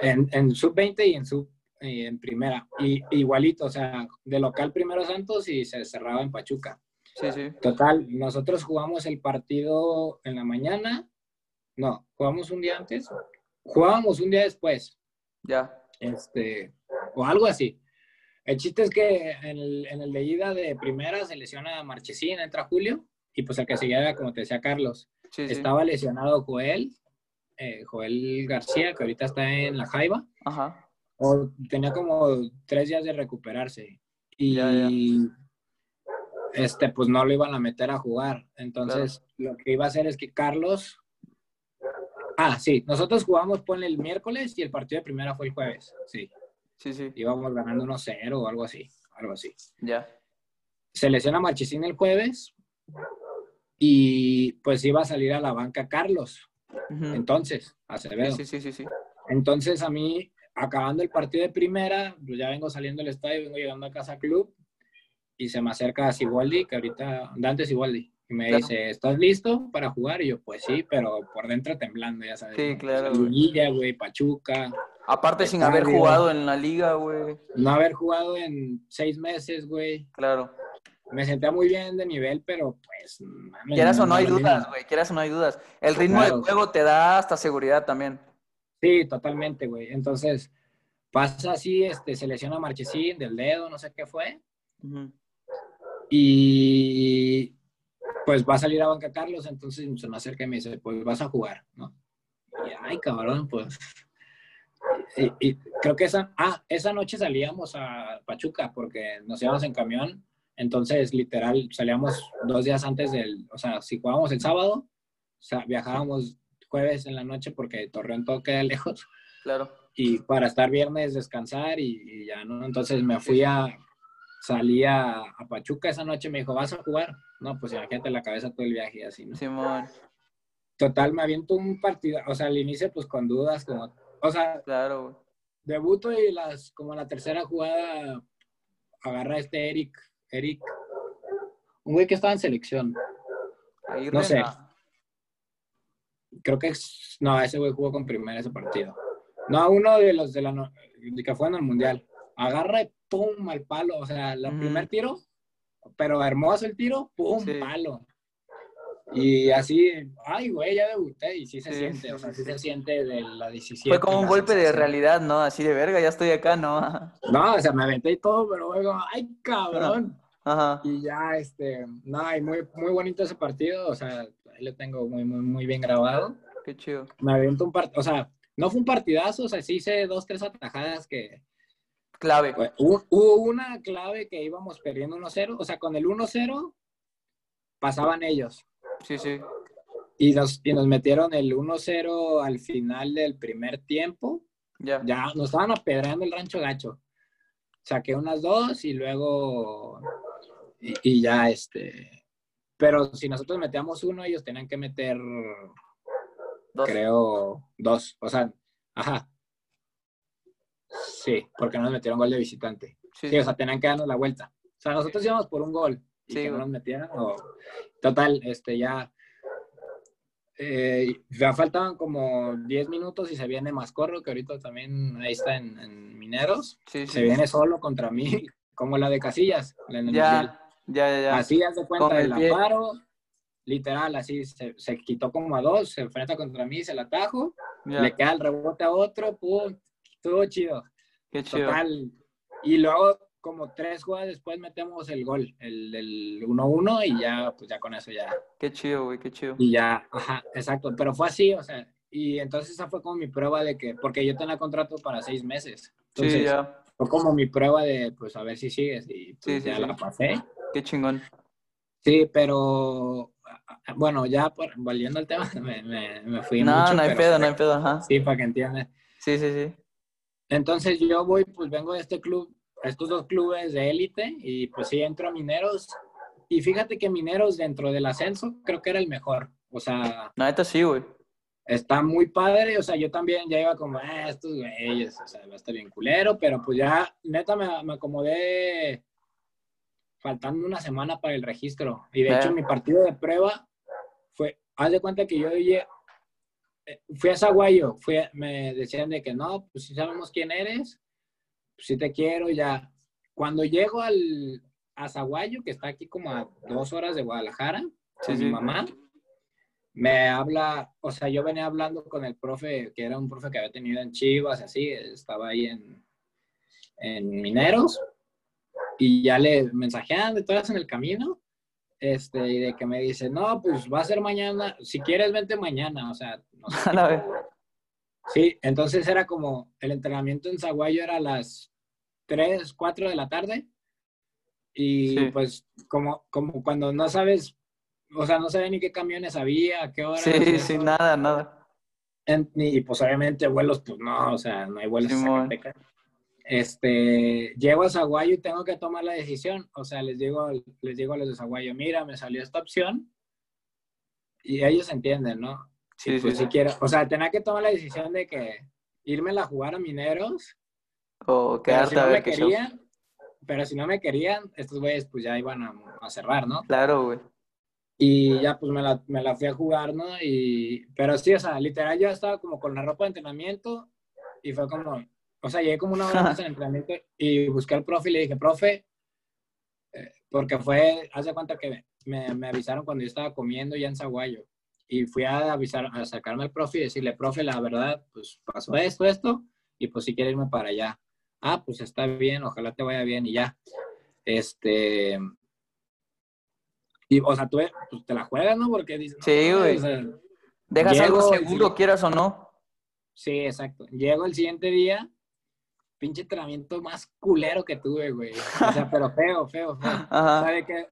en, en sub-20 y en sub y en primera, y igualito, o sea, de local primero Santos y se cerraba en Pachuca. Sí, sí. Total, nosotros jugamos el partido en la mañana, no, jugamos un día antes, jugábamos un día después, Ya. este, o algo así. El chiste es que en el, en el de ida de primera se lesiona a Marchesín, entra Julio, y pues el que seguía era, como te decía Carlos, sí. estaba lesionado Joel, eh, Joel García, que ahorita está en la Jaiba, Ajá. O tenía como tres días de recuperarse. Y Ya, ya. este, pues no lo iban a meter a jugar. Entonces, lo que iba a hacer es que Carlos. Ah, sí, nosotros jugamos ponle el miércoles y el partido de primera fue el jueves. Sí, Sí, sí. íbamos ganando 1-0 o algo así. Algo así. Ya. Se lesiona Marchesín el jueves y pues iba a salir a la banca Carlos. Ujú. Entonces, Acevedo. Sí, sí, sí, sí. Entonces a mí, acabando el partido de primera, pues ya vengo saliendo del estadio, vengo llegando a casa club y se me acerca Siboldi, que ahorita, Dante Siboldi, y me Claro. dice, ¿estás listo para jugar? Y yo, pues sí, pero por dentro temblando, ya sabes. Sí, ¿no? claro, güey. Liguilla, güey, Pachuca, Aparte sin haber jugado en la liga, güey. no haber jugado en seis meses, güey. Claro. Me sentía muy bien de nivel, pero pues... mames, Quieras o no hay dudas, güey. Quieras o no hay dudas. El ritmo Claro. del juego te da hasta seguridad también. Sí, totalmente, güey. Entonces, pasa así, este, se lesiona Marchesín del dedo, no sé qué fue. Ujú. Y pues va a salir a banca Carlos, entonces se me acerca y me dice, pues vas a jugar, ¿no? Y ay, cabrón, pues. Y, y creo que esa, ah, esa noche salíamos a Pachuca porque nos íbamos en camión, entonces literal salíamos dos días antes del, o sea, si jugábamos el sábado, o sea, viajábamos jueves en la noche porque Torreón todo queda lejos Claro. y para estar viernes descansar y, y ya, ¿no? Entonces me fui a, salí a, a Pachuca esa noche, me dijo, ¿vas a jugar? No, pues imagínate la cabeza todo el viaje y así, ¿no? Simón. Total, me aviento un partido, o sea, al inicio pues con dudas, como, o sea, Claro, güey. debuto y las, como la tercera jugada agarra este Eric, Eric, un güey que estaba en selección, Ahí No sé. Creo que no, ese güey jugó con primera ese partido. No, uno de los de la, no- que fue en el mundial. Agarra y pum, al palo. O sea, el Ujú. primer tiro, pero hermoso el tiro, pum, Sí. palo. Y así, ay, güey, ya debuté. Y sí se Sí, siente, o sea, sí, se siente de la 17. Fue como un golpe de realidad, ¿no? Así de verga, ya estoy acá, ¿no? No, o sea, me aventé y todo, pero luego, ay, cabrón. Ajá. Y ya, este, no, y muy, muy bonito ese partido. O sea, ahí lo tengo muy, muy, muy bien grabado. Qué chido. me aviento un partido, o sea, no fue un partidazo, o sea, sí hice dos, tres atajadas que, Clave. pues, hubo, hubo una clave que íbamos perdiendo 1-0, o sea, con el 1-0 pasaban ellos Sí, sí. y nos, y nos metieron el 1-0 al final del primer tiempo, Ya. ya nos estaban apedreando el rancho gacho. Saqué unas dos y luego, y, y ya, este, pero si nosotros metíamos uno, ellos tenían que meter Dos. creo, dos. O sea, ajá. Sí, porque no nos metieron gol de visitante. Sí, Sí, o sea, tenían que darnos la vuelta. O sea, nosotros íbamos por un gol y Sí, que no nos metieran. o- Total, este, ya. eh, ya faltaban como 10 minutos y se viene Mascorro, que ahorita también ahí está en, en Mineros. sí. Se viene solo contra mí, como la de Casillas. la en el Mundial. Ya, ya, ya. Así Con cuenta, el el pie. amparo, literal, así se, se quitó como a dos, se enfrenta contra mí, se la atajo, Ya. le queda el rebote a otro, pum, estuvo chido, Qué chido. total. Y luego, como tres jugadas después, metemos el gol, el del 1-1, y ya, pues ya con eso ya, Qué chido, güey, qué chido. y ya, ajá, exacto, pero fue así, o sea, y entonces esa fue como mi prueba de que, porque yo tenía contrato para seis meses, entonces Sí, ya. fue como mi prueba de, pues a ver si sigues, y pues Sí, sí, ya la pasé. Qué chingón. Sí, pero bueno, ya por, volviendo al tema, me, me, me fui No, mucho. no hay pedo, no hay pedo, ajá. Sí, para que entiendas. Sí, sí, sí. Entonces yo voy, pues vengo de este club, estos dos clubes de élite y pues sí entro a Mineros. Y fíjate que Mineros dentro del ascenso creo que era el mejor. O sea... Neta sí, güey. Está muy padre, o sea, yo también ya iba como, ah, estos güeyes, o sea, va a estar bien culero, pero pues ya, neta, me, me acomodé faltando una semana para el registro. Y de hecho, mi partido de prueba fue, haz de cuenta que yo eh, fui a Zaguayo, fui, me decían de que no, pues si sabemos quién eres, pues si te quiero, ya. Cuando llego al, a Zaguayo, que está aquí como a dos horas de Guadalajara, con mi mamá, me habla, o sea, yo venía hablando con el profe, que era un profe que había tenido en Chivas, así, estaba ahí en, en Mineros, y ya le mensajean de todas en el camino, este, y de que me dice, no, pues va a ser mañana, si quieres, vente mañana, o sea, no sé. Sí, entonces era como, el entrenamiento en Zaguayo era a las 3, 4 de la tarde, y pues como, como cuando no sabes, o sea, no sabía ni qué camiones había, qué hora. Sí, sí, nada, nada. y pues obviamente vuelos, pues no, o sea, no hay vuelos este, llego a Zaguayo y tengo que tomar la decisión. O sea, les digo, les digo a los de Zaguayo, mira, me salió esta opción. Y ellos entienden, ¿no? Sí, pues, sí, si quiero, o sea, tenía que tomar la decisión de que irme a jugar a Mineros. O quedarte si no me querían, pero si no me querían, estos güeyes pues ya iban a, cerrar, ¿no? Claro, güey. Y ya pues me la, me la, fui a jugar, ¿no? Y, pero sí, o sea, literal yo estaba como con la ropa de entrenamiento y fue como, o sea, llegué como una hora antes del entrenamiento y busqué al profe y le dije, profe, eh, porque fue, hace cuenta que me, me, avisaron cuando yo estaba comiendo ya en Zaguayo. Y fui a avisar, a sacarme al profe y decirle, profe, la verdad, pues pasó esto, esto, y pues si quiere irme para allá. Ah, pues está bien, ojalá te vaya bien y ya. Este. Y, o sea, tú pues, te la juegas, ¿no? Porque dices. Sí, güey. Dejas algo seguro, quieras o no. Sí, exacto. Llego el siguiente día pinche entrenamiento más culero que tuve, güey. O sea, pero feo, feo, feo. Ajá. O sea, de que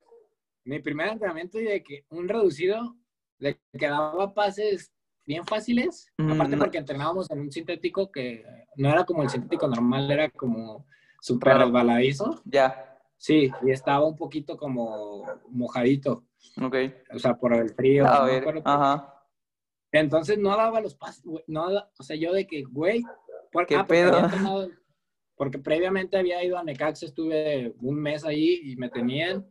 mi primer entrenamiento y de que un reducido, de que daba pases bien fáciles, mm, aparte porque entrenábamos en un sintético que no era como el sintético normal, era como súper resbaladizo. Ya. Sí, y estaba un poquito como mojadito. Ok. O sea, por el frío. A ver, ajá. Entonces no daba los pases, güey. No, o sea, yo de que, güey, ¿Por ¿Qué ah, pedo? Porque previamente había ido a Necax, estuve un mes ahí y me tenían,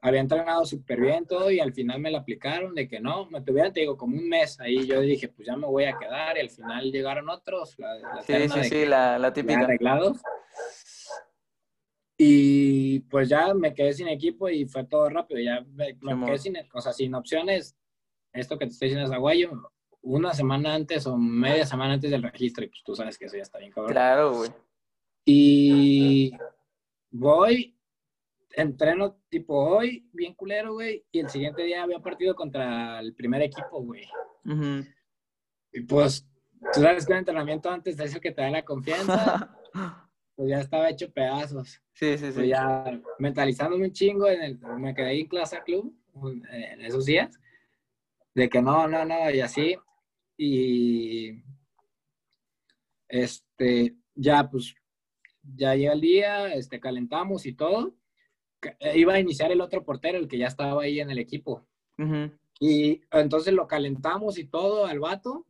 había entrenado súper bien todo y al final me la aplicaron de que no, me tuvieron, te digo, como un mes ahí, yo dije, pues ya me voy a quedar y al final llegaron otros, la, sí, sí, sí, la, la típica. Arreglados. Y pues ya me quedé sin equipo y fue todo rápido, ya me, quedé sin, o sea, sin opciones, esto que te estoy diciendo es aguayo, una semana antes o media semana antes del registro y pues tú sabes que eso ya está bien cabrón. Claro, güey. Y voy, entreno tipo hoy, bien culero, güey, y el siguiente día había partido contra el primer equipo, güey. Y pues, tú sabes que el entrenamiento antes de eso que te da la confianza, pues ya estaba hecho pedazos. Sí, sí, sí. Pues ya mentalizándome un chingo, en el, me quedé ahí en clase club en esos días, de que no, no, no, y así. Y este, ya pues ya llega el día, este, calentamos y todo. Eh, iba a iniciar el otro portero, el que ya estaba ahí en el equipo. Y entonces lo calentamos y todo al vato.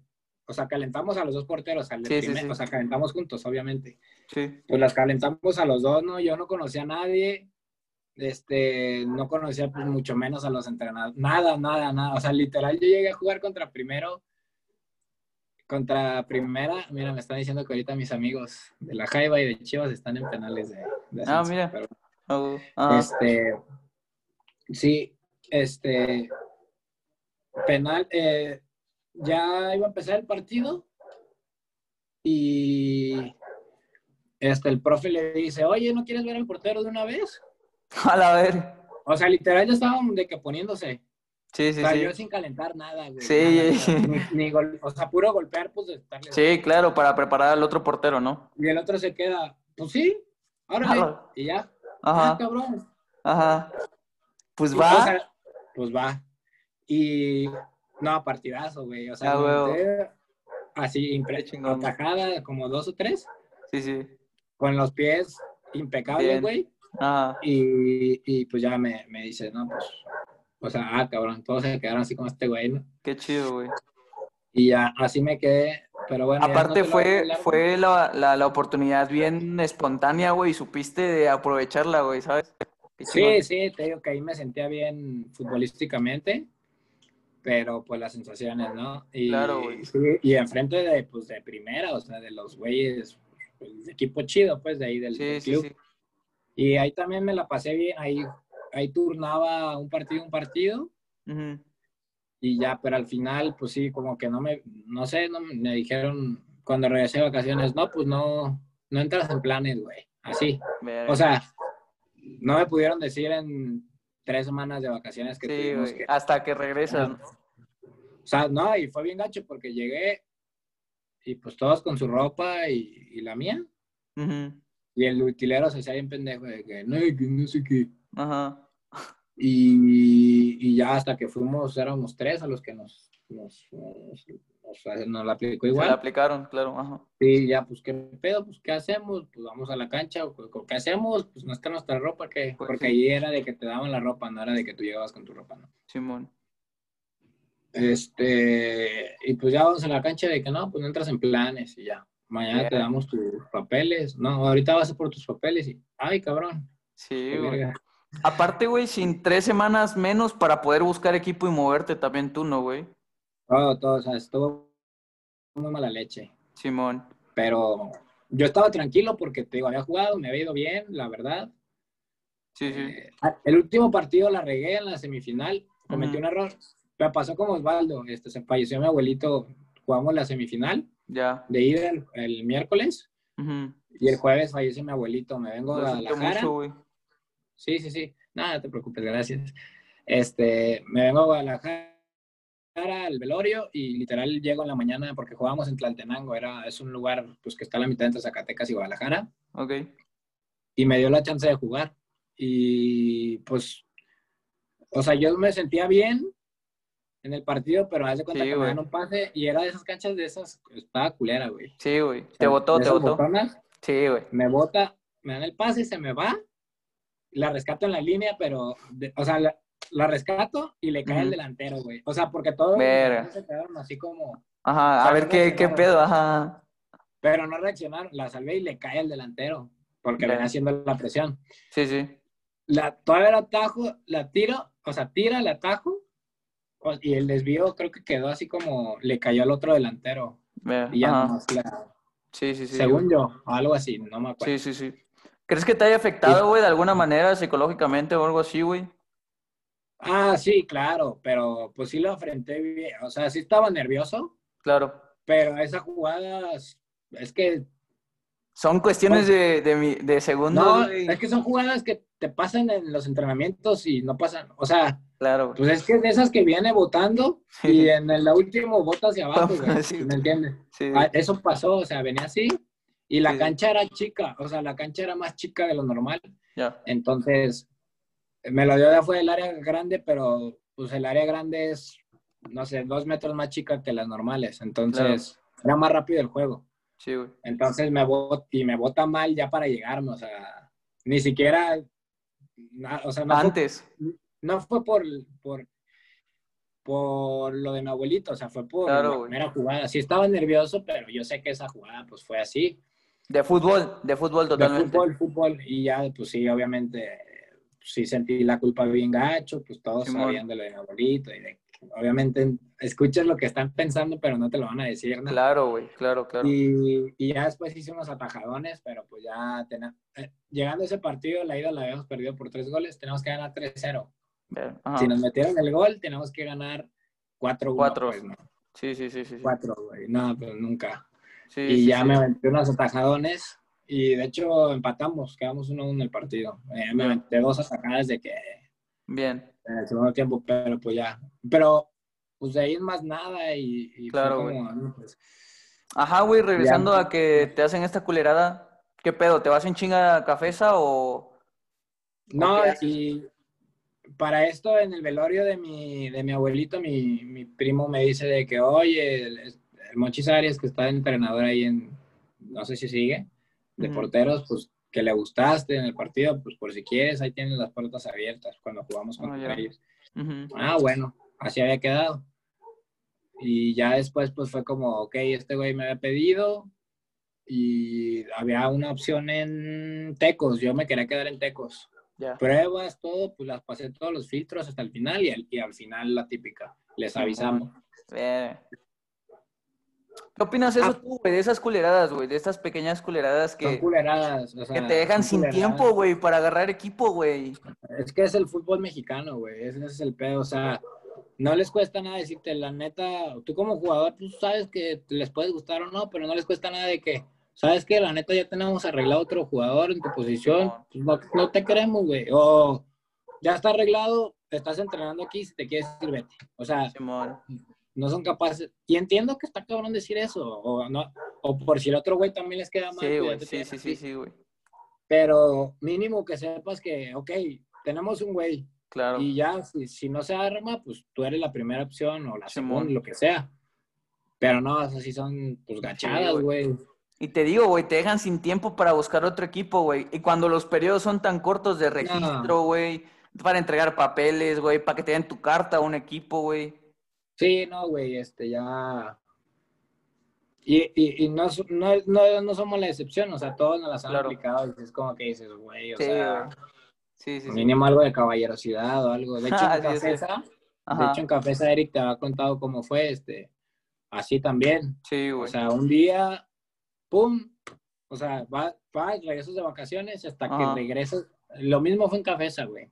O sea, calentamos a los dos porteros, al o sea, calentamos juntos, obviamente. Sí. Pues las calentamos a los dos, ¿no? Yo no conocía a nadie, este, no conocía pues mucho menos a los entrenadores, nada, nada, nada. O sea, literal, yo llegué a jugar contra primero contra Primera, mira, me están diciendo que ahorita mis amigos de la Jaiba y de Chivas están en penales de, Ah, mira. Oh, este, sí, este, penal, eh, ya iba a empezar el partido y este, el profe le dice, oye, ¿no quieres ver al portero de una vez? A la ver. O sea, literal ya estaban de que poniéndose. Sí, sí, o sea, yo sin calentar nada, güey. Sí. ni, o sea, puro golpear, pues estarle. Sí, claro, para preparar al otro portero, ¿no? Y el otro se queda, pues sí, ahora y ya. Ajá. Ah, cabrón. Ajá. Pues va. pues va. Y no, partidazo, güey. O sea, ah, así, atajada, como dos o tres. Sí, sí. Con los pies impecables, güey. Ajá. Y, y pues ya me, me dice, no, pues, o sea, ah, cabrón, todos se quedaron así como este güey, ¿no? Qué chido, güey. Y ya, así me quedé, pero bueno. no Aparte a fue, hablar, fue la, la, la oportunidad bien espontánea, güey, y supiste de aprovecharla, güey, ¿sabes? Sí, sí, te digo que ahí me sentía bien futbolísticamente, pero pues las sensaciones, ¿no? Y, Claro, güey. sí, y enfrente de, pues, de primera, o sea, de los güeyes, pues, de equipo chido, pues, de ahí del, Sí, del sí, club. sí. Y ahí también me la pasé bien, ahí, ahí turnaba un partido, un partido, y ya, pero al final, pues sí, como que no me, no sé, no, me dijeron cuando regresé de vacaciones, no, pues no, no entras en planes, güey, así. Verga. O sea, no me pudieron decir en tres semanas de vacaciones que sí, tuvimos que... Hasta que regresas. ¿no? O sea, no, y fue bien gacho porque llegué y pues todos con su ropa y, y la mía. Y el utilero se hacía bien pendejo de que no, que no sé qué. Ajá. Y, y ya hasta que fuimos, éramos tres a los que nos, nos, nos, nos- nos la aplicó Se la igual. aplicaron, claro. Ajá. Y ya, pues, ¿qué pedo? Pues, ¿qué hacemos? Pues vamos a la cancha. ¿Qué hacemos? Pues no está nuestra ropa. que Pues, Porque sí. ahí era de que te daban la ropa, no era de que tú llegabas con tu ropa, ¿no? Simón. Este, y pues ya vamos a la cancha de que no, pues no entras en planes y ya. Mañana te damos tus papeles. No, ahorita vas a por tus papeles y, ay, cabrón. Sí, güey. Aparte, güey, sin tres semanas menos para poder buscar equipo y moverte también tú, ¿no, güey? Todo, todo, o sea, estuvo muy mala leche. Simón. Pero yo estaba tranquilo porque te digo, había jugado, me había ido bien, la verdad. Sí, sí. Eh, el último partido la regué en la semifinal, cometí un error. Me pasó como Osvaldo, este, se falleció mi abuelito, jugamos la semifinal Ya. de ida el, el miércoles y el jueves falleció mi abuelito, me vengo a Lo siento Guadalajara. mucho. Sí, sí, sí. Nada, no te preocupes, gracias. Este, me vengo a Guadalajara al velorio y literal llego en la mañana porque jugábamos en Tlaltenango, era, es un lugar pues que está a la mitad entre Zacatecas y Guadalajara Ok. y me dio la chance de jugar. Y pues, o sea, yo me sentía bien en el partido, pero haz de cuenta Sí, que me dan un pase y era de esas canchas de esas, estaba culera, güey. Sí, güey. O Te sea, votó, de te botonas, Sí, güey. me bota, me dan el pase, se me va, la rescato en la línea, pero, de- o sea, la, la rescato y le cae el delantero, güey. O sea, porque todos se quedaron así como, Ajá. A sea, ver no qué, qué pedo, ajá. pero no reaccionaron, la salvé y le cae el delantero, porque venía haciendo la presión. Sí, sí. La, todavía la atajo, la tiro, o sea, tira, la atajo, y el desvío creo que quedó así como, le cayó al otro delantero, Ve, y ya nomás la- Sí, sí, sí. según yo, o algo así, no me acuerdo. Sí, sí, sí. ¿Crees que te haya afectado, güey, de alguna manera psicológicamente o algo así, güey? Ah, sí, claro, pero pues sí lo afronté bien, o sea, sí estaba nervioso, Claro. pero esas jugadas, es que, Son cuestiones de, de, de segundos, no, es que son jugadas que te pasan en los entrenamientos y no pasan, o sea, Claro, pues es que es de esas que viene votando y en el último bota hacia abajo, güey, Sí. ¿me entiendes? Sí, Ah, Eso pasó, o sea, venía así y la Sí. cancha era chica, o sea, la cancha era más chica de lo normal. Entonces, me lo dio de afuera del área grande, pero pues el área grande es, no sé, dos metros más chica que las normales. Entonces, era más rápido el juego. Sí, güey. Entonces, me bot, y me bota mal ya para llegarme, o sea, ni siquiera, na- o sea, no fue, Antes. no fue por, por, por lo de mi abuelito, o sea, fue por Claro, la güey. primera jugada. Sí estaba nervioso, pero yo sé que esa jugada pues fue así. De fútbol, de fútbol De totalmente. fútbol, fútbol. Y ya, pues sí, obviamente, sí sentí la culpa bien gacho, pues todos Simón. sabían de lo de mi abuelito. Y de, obviamente, escuchas lo que están pensando, pero no te lo van a decir, ¿no? Claro, güey, claro, claro. Y, y ya después hice unos atajadones, pero pues ya tena- eh, llegando a ese partido, la ida la habíamos perdido por tres goles, tenemos que ganar 3-0. Ve, ajá. Si nos metieron el gol, tenemos que ganar 4-1. Cuatro. Pues, no. Sí, sí, sí, sí. sí. 4, güey. No, pues nunca. Sí, y sí, ya sí. me aventé unos atajadones y de hecho empatamos, quedamos 1-1 en el partido. Eh, me aventé dos atajadas de que Bien. en el segundo tiempo, pero pues ya. Pero pues de ahí es más nada y, Claro, como, no, pues, Ajá, güey, regresando Ya. a que te hacen esta culerada, ¿qué pedo? ¿Te vas en chinga cafesa o...? No, y para esto en el velorio de mi, de mi abuelito, mi, mi primo me dice de que, oye, el, Arias, que está de entrenador ahí en, no sé si sigue, de porteros, pues que le gustaste en el partido, pues por si quieres, ahí tienes las puertas abiertas cuando jugamos con Ah, ellos. Ujú. Ah, bueno, así había quedado. Y ya después, pues fue como, ok, este güey me había pedido y había una opción en Tecos, yo me quería quedar en Tecos. Pruebas, todo, pues las pasé todos los filtros hasta el final y al, y al final la típica, les avisamos. Eh. ¿Qué opinas de eso Ah. tú, güey? De esas culeradas, güey. De estas pequeñas culeradas Son que, culeradas. o que te dejan son sin culeradas. tiempo, güey, para agarrar equipo, güey. Es que es el fútbol mexicano, güey. Ese es el pedo. O sea, no les cuesta nada decirte, la neta, tú como jugador, tú sabes que les puedes gustar o no, pero no les cuesta nada de que, sabes que la neta ya tenemos arreglado otro jugador en tu posición, pues no, no te queremos, güey. O ya está arreglado, estás entrenando aquí, si te quieres ir, vete. O sea, Simón. No son capaces. Y entiendo que está cabrón decir eso, o, no, o por si el otro güey también les queda mal. Sí, güey. Sí, sí, sí, sí, güey. Pero mínimo que sepas que, ok, tenemos un güey, Claro. y ya, si, si no se arma, pues tú eres la primera opción o la Simón. segunda, lo que sea. Pero no, esas sí son pues gachadas, Sí, güey. Y te digo, güey, te dejan sin tiempo para buscar otro equipo, güey. Y cuando los periodos son tan cortos de registro, güey, para entregar papeles, güey, para que te den tu carta a un equipo, güey. Sí, no, güey, este ya. Y, y, y no, no, no, no somos la excepción, o sea, todos nos las han Claro. aplicado y es como que dices, güey, o Sí, sea. Sí, sí, sí. mínimo algo de caballerosidad o algo. De hecho, en. Cafesa, de hecho, en Cafesa Eric te ha contado cómo fue, este, así también. Sí, O güey. sea, un día, ¡pum! O sea, vas, va, regresas de vacaciones hasta Ajá. que regresas. Lo mismo fue en Cafesa, güey.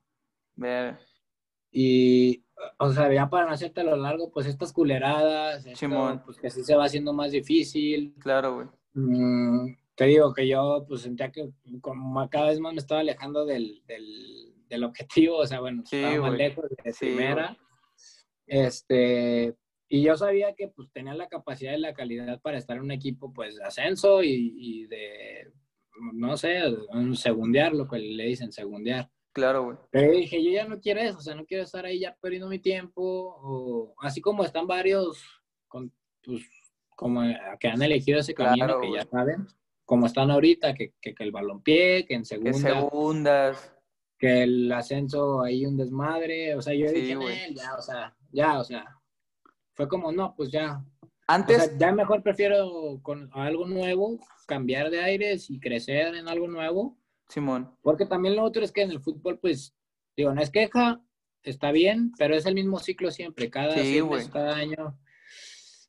Y, o sea, ya para no hacerte lo largo, pues estas culeradas, esto, pues que sí se va haciendo más difícil. Claro, güey. Mm, te digo que yo, pues sentía que como cada vez más me estaba alejando del, del, del objetivo, o sea, bueno, Sí, estaba más lejos de Sí, primera. Este, y yo sabía que pues tenía la capacidad y la calidad para estar en un equipo pues de ascenso y, y de, no sé, un segundear, lo que le dicen, segundear. Claro, güey. Pero yo dije, yo ya no quiero eso, o sea, no quiero estar ahí ya perdiendo mi tiempo, o así como están varios, con, pues, como que han elegido ese camino, Claro, que güey. ya saben, como están ahorita, que, que, que el balompié, que en Que segunda, segundas. que el ascenso ahí un desmadre, o sea, yo Sí, dije, güey. "Nel, ya, o sea, ya, o sea, fue como, no, pues ya, o Antes, sea, ya mejor prefiero con algo nuevo, cambiar de aires y crecer en algo nuevo, Simón. porque también lo otro es que en el fútbol, pues, digo, no es queja, está bien, pero es el mismo ciclo siempre, cada, Sí, meses, cada año.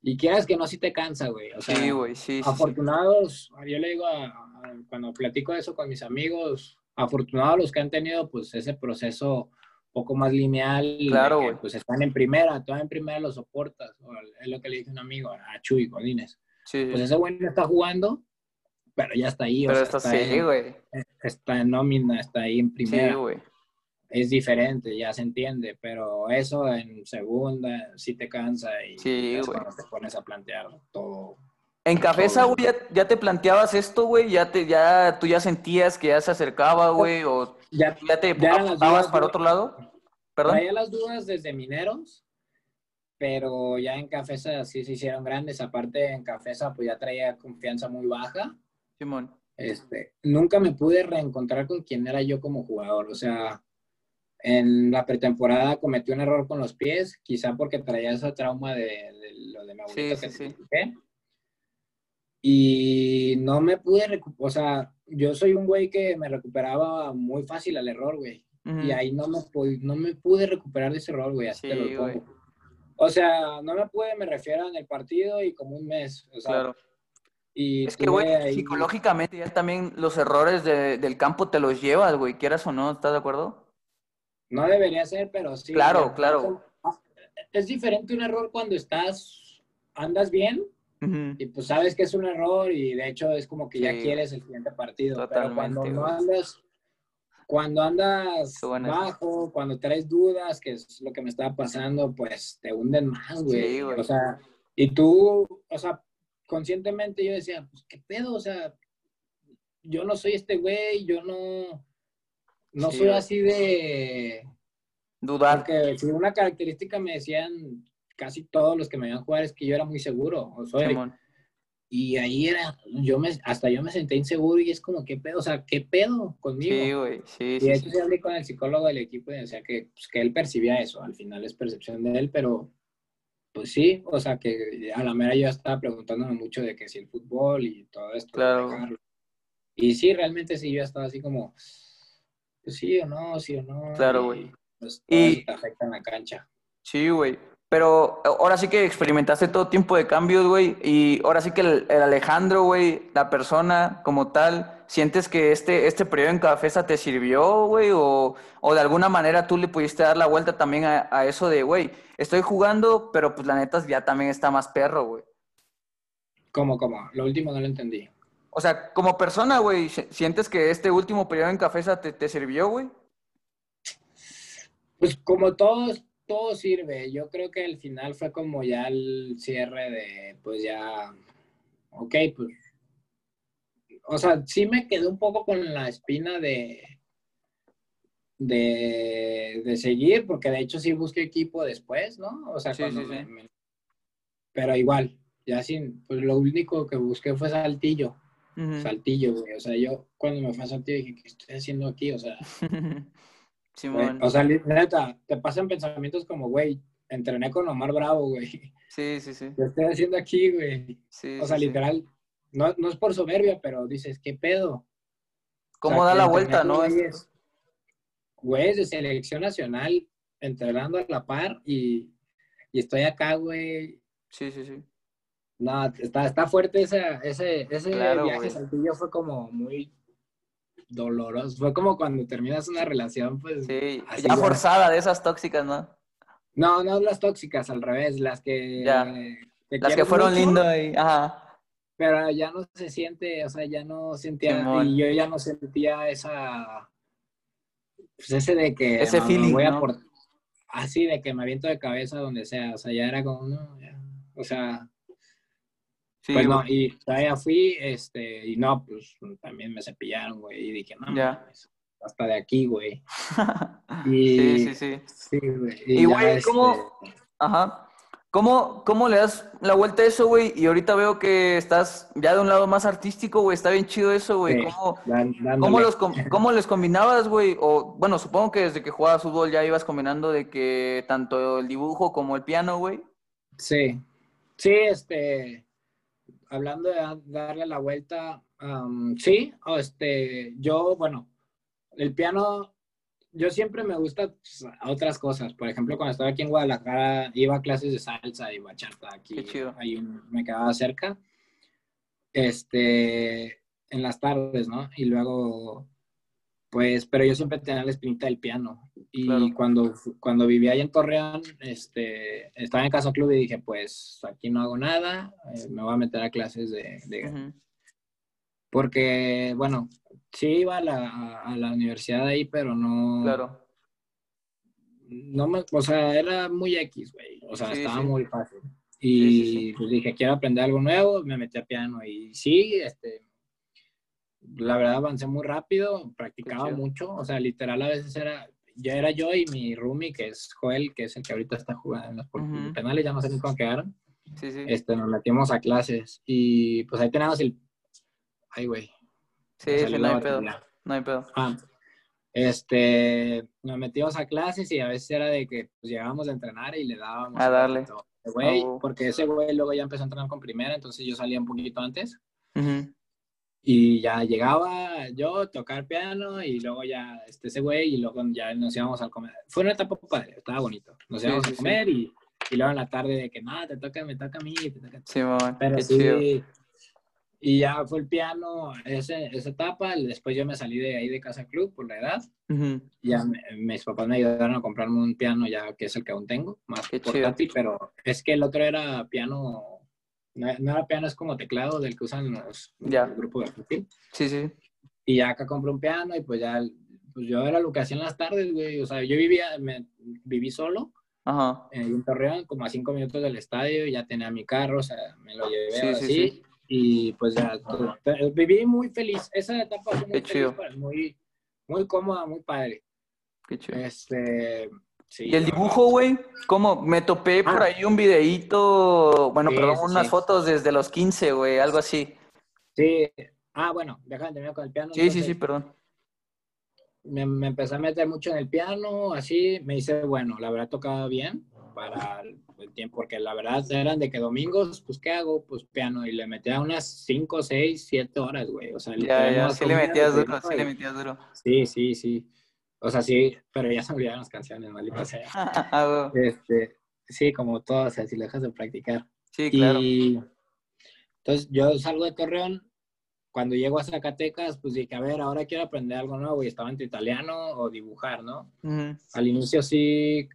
Y quieras que no, si te cansa, güey. O sea, Sí, güey. Sí, sí, sí. afortunados, yo le digo a- a- cuando platico eso con mis amigos, afortunados los que han tenido, pues, ese proceso poco más lineal. Claro, que. Pues están en primera, todavía en primera lo soportas. O es lo que le dije a un amigo, a Chuy Godínez. Sí, sí. Pues ese güey no está jugando, pero ya está ahí. o Pero sea, está sí, güey. está en nómina, está ahí en Sí, primera. güey. es diferente, ya se entiende, pero eso en segunda sí te cansa y Sí, es cuando te pones a plantear todo. En Cafesa, Todo. güey, ya, ya te planteabas esto, güey. Ya te, ya, tú ya sentías que ya se acercaba, güey. O Ya ya te Ya apuntabas dudas, para otro lado. Perdón. traía las dudas desde mineros, pero ya en Cafesa sí se hicieron grandes. Aparte en Cafesa pues ya traía confianza muy baja. Simón. Este, nunca me pude reencontrar con quien era yo como jugador. O sea, en la pretemporada cometí un error con los pies, quizá porque traía ese trauma de, de lo de mi abuelito Sí, que sí, sí. Y no me pude recuperar, o sea, yo soy un güey que me recuperaba muy fácil al error, güey. Y ahí no me, no me pude recuperar de ese error, güey, así te lo pongo. güey. O sea, no me pude, me refiero en el partido y como un mes. O sea, Claro. Y Es que, güey, ahí- psicológicamente ya también los errores de- del campo te los llevas, güey. Quieras o no, ¿estás de acuerdo? No debería ser, pero sí. Claro, ya- claro. Es diferente un error cuando estás, andas bien Ujú. y pues sabes que es un error y de hecho es como que ya Sí. quieres el siguiente partido. pero cuando Totalmente, no andas, cuando andas bajo, cuando traes dudas, que es lo que me estaba pasando, pues te hunden más, güey. Sí, güey. O sea, y tú, o sea, conscientemente yo decía, pues qué pedo, o sea, yo no soy este güey, yo no, no Sí, soy así de, Dudar. porque si una característica me decían casi todos los que me veían jugar es que yo era muy seguro, o soy. Simón. Y ahí era, yo me, hasta yo me senté inseguro y es como, ¿qué pedo? O sea, ¿qué pedo conmigo? Sí, güey, sí, Y sí. de sí. hecho, sí hablé con el psicólogo del equipo y decía que, pues, que él percibía eso. Al final es percepción de él, pero pues sí, o sea, que a la mera yo estaba preguntándome mucho de que si el fútbol y todo esto. Claro. Y sí, realmente sí, yo estaba así como, pues sí o no, sí o no. Claro, güey. Pues Y- afecta en la cancha. Sí, güey. Pero ahora sí que experimentaste todo tipo de cambios, güey. Y ahora sí que el, el Alejandro, güey, la persona como tal, ¿sientes que este, este periodo en Cafesa te sirvió, güey? O, o de alguna manera tú le pudiste dar la vuelta también a, a eso de, güey, estoy jugando, pero pues la neta ya también está más perro, güey. ¿Cómo, cómo? Lo último no lo entendí. O sea, como persona, güey, ¿si- ¿sientes que este último periodo en Cafesa te, te sirvió, güey? Pues como todo, todo sirve. Yo creo que el final fue como ya el cierre de, pues ya, ok, pues, o sea, sí me quedé un poco con la espina de, de, de seguir, porque de hecho sí busqué equipo después, ¿no? O sea, Sí, cuando sí, me- sí. me- pero igual, ya sin, pues lo único que busqué fue Saltillo. Saltillo, güey. O sea, yo cuando me fui a Saltillo dije, ¿qué estoy haciendo aquí? O sea, Simón. Güey, O sea, neta, te pasan pensamientos como, güey, entrené con Omar Bravo, güey. Sí, sí, sí. ¿Qué estoy haciendo aquí, güey? Sí, O sea, sí, sí. literal, no, no es por soberbia, pero dices, ¿qué pedo? ¿Cómo O sea, da la vuelta, no? güeyes- Güeyes de selección nacional entrenando a la par y, y estoy acá, güey. Sí, sí, sí. No, está, está fuerte esa, ese, ese Claro, viaje güey. Saltillo fue como muy doloroso. Fue como cuando terminas una relación, pues. Sí, así ya forzada de esas tóxicas, ¿no? No, no las tóxicas, al revés, las que. Ya. te Las que fueron lindas y... Ajá. Pero ya no se siente, o sea, ya no sentía. Simón. Y yo ya no sentía esa. Pues ese de que. Ese feeling, voy a Así de que me aviento de cabeza donde sea. O sea, ya era como, no, ya. O sea, Sí, pues no, y todavía fui, este, y no, pues también me cepillaron, güey. Y dije, no, Ya. hasta de aquí, güey. Y, Sí, sí, sí. Sí, güey. Y, güey, ¿cómo- este, Ajá. ¿Cómo, ¿Cómo le das la vuelta a eso, güey? Y ahorita veo que estás ya de un lado más artístico, güey. Está bien chido eso, güey. Sí. ¿Cómo, cómo, los, cómo les combinabas, güey? O, bueno, supongo que desde que jugabas fútbol ya ibas combinando de que tanto el dibujo como el piano, güey. Sí, sí, este, hablando de da- darle la vuelta, am, sí, este, yo, bueno, el piano, yo siempre me gusta pues, a otras cosas. Por ejemplo, cuando estaba aquí en Guadalajara, iba a clases de salsa y bachata aquí, Qué chido. ahí me quedaba cerca, este, en las tardes, ¿no? Y luego, pues, pero yo siempre tenía la espinita del piano. Y Claro. cuando, cuando vivía ahí en Torreón, este, estaba en Casa Club y dije, pues, aquí no hago nada, eh, me voy a meter a clases de... de-. Porque, bueno, sí iba a la, a- la universidad ahí, pero no... Claro. No me, o sea, era muy X, güey. O sea, Sí, estaba sí. muy fácil. Y sí. pues dije, quiero aprender algo nuevo, me metí a piano. Y sí, este, la verdad avancé muy rápido, practicaba mucho. O sea, literal a veces era, ya era yo y mi roomie, que es Joel, que es el que ahorita está jugando en los por- Ujú. penales, ya no sé ni cómo quedaron. Sí, sí. Este, nos metimos a clases y pues ahí teníamos el... Ay, güey. Sí, sí, no hay pedo. No hay pedo. Ah, este, nos metíamos a clases y a veces era de que pues, llegábamos a entrenar y le dábamos A darle. güey, Oh. porque ese güey luego ya empezó a entrenar con primera, entonces yo salía un poquito antes Ujú. Y ya llegaba yo a tocar piano y luego ya este, ese güey y luego ya nos íbamos a comer. Fue una etapa padre, estaba bonito. Nos Sí, íbamos sí, a sí. comer y, y luego en la tarde de que no, te toca, me toca a mí, te toca a ti. Sí, mamá. Pero sí, chido. y ya fue el piano, ese, esa etapa, después yo me salí de ahí de Casa Club por la edad Ujú. ya me- mis papás me ayudaron a comprarme un piano ya que es el que aún tengo, más Qué chido. portátil, pero es que el otro era piano, era piano, es como teclado del que usan los, Ya. el grupo de perfil. Sí, sí. Y ya acá compré un piano y pues ya, pues yo era lo que hacía en las tardes, güey, o sea, yo vivía, me, viví solo Ajá. en Torreón, como a cinco minutos del estadio, y ya tenía mi carro, o sea, me lo llevé Sí, sí, así. sí. Y pues ya, viví muy feliz. Esa etapa fue muy Qué feliz, chido. para- muy, muy cómoda, muy padre. Qué chido. Este, y el dibujo, güey, ¿cómo? Me topé por Ah. ahí un videíto, bueno, Sí, perdón, unas sí. fotos desde los 15, güey, algo así. Sí. Ah, bueno, déjame terminar con el piano. Sí, sí, entonces, sí, perdón. me, me empecé a meter mucho en el piano, así, me hice, bueno, la verdad tocaba bien para el tiempo, porque la verdad eran de que domingos, pues, ¿qué hago? Pues piano, y le metía unas 5, 6, 7 horas, güey, o sea, Ya, literal, ya, no sí le metías duro, sí le y- metías duro. Sí, sí, sí. O sea, sí, pero ya se olvidaron las canciones, maldita sea. Ah. Este, sí, como todo, o sea, si lo dejas de practicar. Sí, claro. Y entonces yo salgo de Torreón, cuando llego a Zacatecas, pues dije, a ver, ahora quiero aprender algo nuevo y estaba entre italiano o dibujar, ¿no? Ujú. Al inicio sí,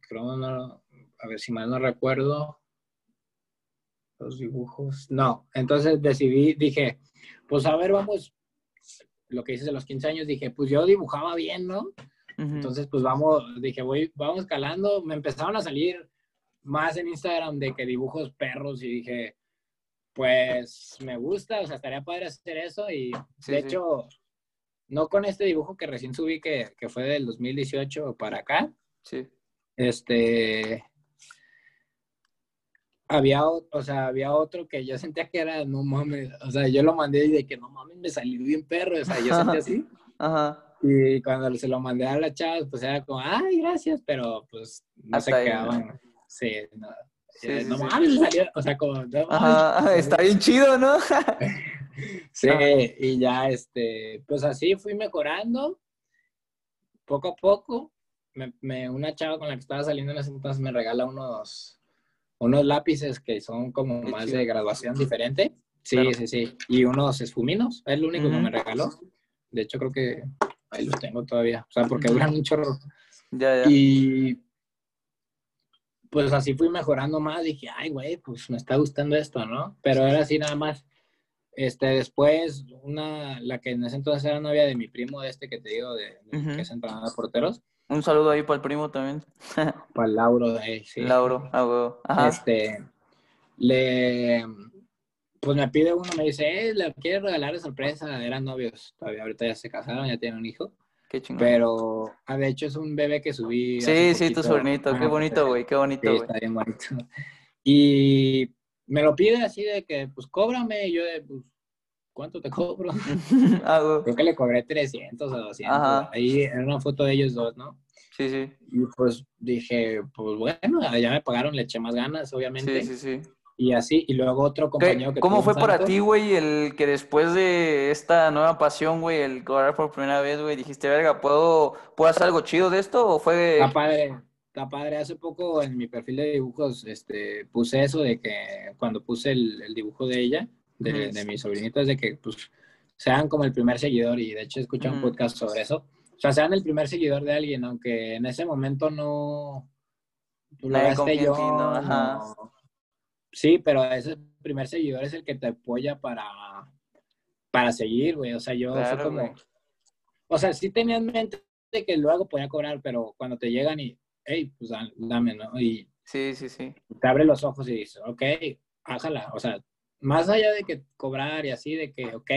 creo, no, a ver si mal no recuerdo, los dibujos, no, entonces decidí, dije, pues a ver, vamos, lo que hice de los 15 años, dije, pues yo dibujaba bien, ¿no? Entonces, pues vamos, dije, voy, vamos escalando. Me empezaron a salir más en Instagram de que dibujos perros y dije, pues me gusta, o sea, estaría padre hacer eso. Y Sí, de sí. hecho, no con este dibujo que recién subí, que, que fue del 2018 para acá, Sí. este. Había, o o sea, había otro que yo sentía que era, no mames, o sea, yo lo mandé y de que no mames, me salió bien perro, o sea, yo sentía así. Ajá. Y cuando se lo mandé a las chavas, pues era como, ay, gracias, pero pues no Hasta se ahí, quedaban. Sí, no. Sí, Eh, sí, no sí. mames, salió, o sea, como, no Ajá. mames. Está bien chido, ¿no? Sí, y ya, este, pues así fui mejorando, poco a poco. Me, me- una chava con la que estaba saliendo en ese entonces me regala unos, unos lápices que son como más de graduación diferente. Sí, Claro. sí, sí. Y unos esfuminos, es lo único que me regaló. De hecho, creo que ahí los tengo todavía. O sea, porque duran un chorro. Ya, ya. Y pues así fui mejorando más. Dije, ay, güey, pues me está gustando esto, ¿no? Pero era así nada más. Este, después, una, la que en ese entonces era novia de mi primo, de este que te digo, de, que es entrenador de porteros, Un saludo ahí para el primo también. para el Lauro, de, sí. Lauro. Güey. Ajá. Este, le, pues me pide uno, me dice, eh, le quiere regalar de sorpresa. Eran novios, todavía ahorita ya se casaron, ya tienen un hijo. Qué chingón. Pero, ah, de hecho, es un bebé que subí. Sí, sí, tu sobrinito. Qué Ah, bonito, güey. Qué Sí, bonito, güey. está bien bonito. Y me lo pide así de que, pues, cóbrame. Y yo de, pues, ¿cuánto te cobro? Ah. Creo que le cobré 300 o 200. Ajá. Ahí era una foto de ellos dos, ¿no? Sí, sí. Y pues dije, pues bueno, ya me pagaron, le eché más ganas, obviamente. Sí, sí, sí. Y así, y luego otro ¿Qué- compañero que ¿Cómo fue para ti, güey, el que después de esta nueva pasión, güey, el cobrar por primera vez, güey, dijiste, verga, ¿puedo, ¿puedo hacer algo chido de esto? ¿O fue Está padre, está padre. Hace poco en mi perfil de dibujos este, puse eso de que cuando puse el, el dibujo de ella, de, Ujú. de mi sobrinita, es de que pues sean como el primer seguidor y de hecho escuché un podcast sobre eso. O sea, sean el primer seguidor de alguien, aunque en ese momento no lo gasté yo. ti, ¿no? Ajá. no. Sí, pero ese primer seguidor es el que te apoya para, para seguir, güey. O sea, yo fue Claro, como... güey. O sea, sí tenía en mente de que luego podía cobrar, pero cuando te llegan y, hey, pues da- dame, ¿no? Y Sí, sí, sí. te abre los ojos y dices, ok, ájala. O sea, más allá de que cobrar y así, de que, ok,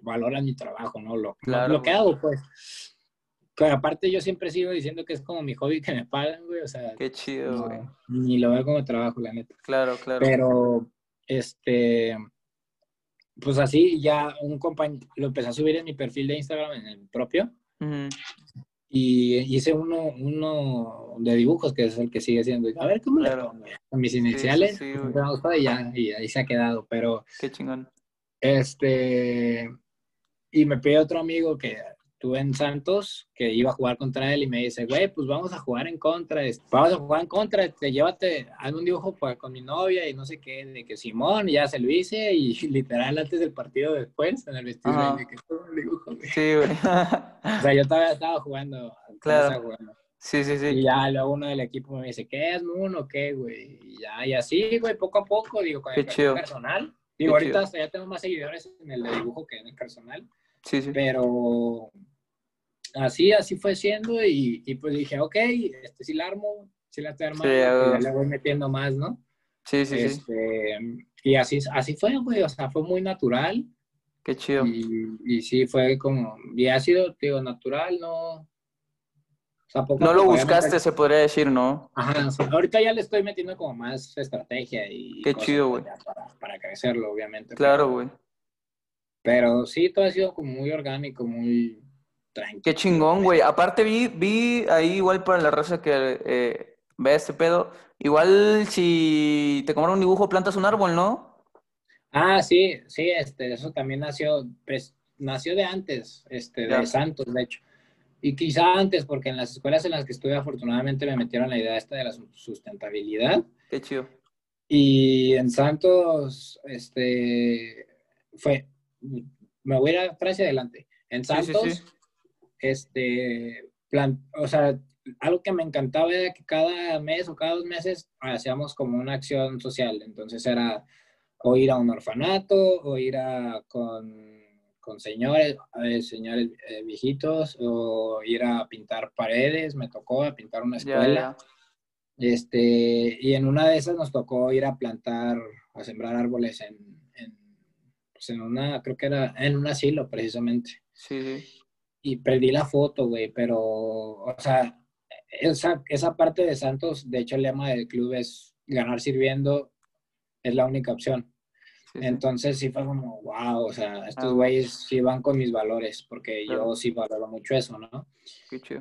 valoran mi trabajo, ¿no? Lo, Claro, lo que hago, pues. Que aparte yo siempre sigo diciendo que es como mi hobby que me pagan, güey. O sea, Qué chido, no, güey. ni lo veo como trabajo, la neta. Claro, claro. Pero, este, pues así ya un compañero, lo empecé a subir en mi perfil de Instagram, en el propio, Ujú. y hice uno, uno de dibujos, que es el que sigue siendo. A ver, ¿cómo Claro. le pongo? Con mis iniciales, sí, me gustado y ya, y ahí se ha quedado. Pero, Qué chingón. este, y me pide otro amigo que tuve en Santos, que iba a jugar contra él, y me dice, güey, pues vamos a jugar en contra, vamos a jugar en contra, te llévate, hazme un dibujo con mi novia y no sé qué, de que Simón, y ya se lo hice, y literal antes del partido después, en el vestido, Ajá. de que "Toma el dibujo, güey". Sí, güey. O sea, yo todavía estaba jugando. Claro. estaba jugando. Sí, sí, Y sí. ya luego uno del equipo me dice, ¿qué es Moon o qué, güey? Y ya, y así, güey, poco a poco, digo, con el personal. Qué Digo, ahorita hasta ya tengo más seguidores en el de dibujo que en el personal, Sí, sí. pero así, así fue siendo y, y pues dije, ok, este sí la armo, sí la estoy armando, Sí, ya le voy metiendo más, ¿no? Sí, sí, sí. Este, y así, así fue, güey, o sea, fue muy natural Qué chido. y, y sí fue como, y ha sido, digo, natural, no, no lo buscaste, se podría decir, ¿no? Ajá, ahorita ya le estoy metiendo como más estrategia y... Qué chido, güey. Para, para, crecerlo, obviamente. Claro, güey. Pero, sí, todo ha sido como muy orgánico, muy tranquilo. Qué chingón, güey. Aparte vi, vi ahí igual para la raza que eh, ve este pedo, igual si te compran un dibujo plantas un árbol, ¿no? Ah, sí, sí, este, eso también nació, pues, nació de antes, este, de Santos, de hecho. Y quizá antes, porque en las escuelas en las que estuve, afortunadamente me metieron la idea esta de la sustentabilidad. Qué chido. Y en Santos, este, fue, me voy a ir y adelante. En Santos, este, plan, o sea, algo que me encantaba era que cada mes o cada dos meses hacíamos como una acción social. Entonces era o ir a un orfanato o ir a con con señores, señores eh, viejitos o ir a pintar paredes, me tocó a pintar una escuela. Este, y en una de esas nos tocó ir a plantar, a sembrar árboles en, en, pues en una, creo que era en un asilo precisamente. Sí. Y perdí la foto, güey, pero, o sea, esa, esa parte de Santos, de hecho el lema del club es ganar sirviendo, es la única opción. Entonces sí fue como, wow, o sea, estos ah, güeyes sí van con mis valores, porque yo sí valoro mucho eso, ¿no?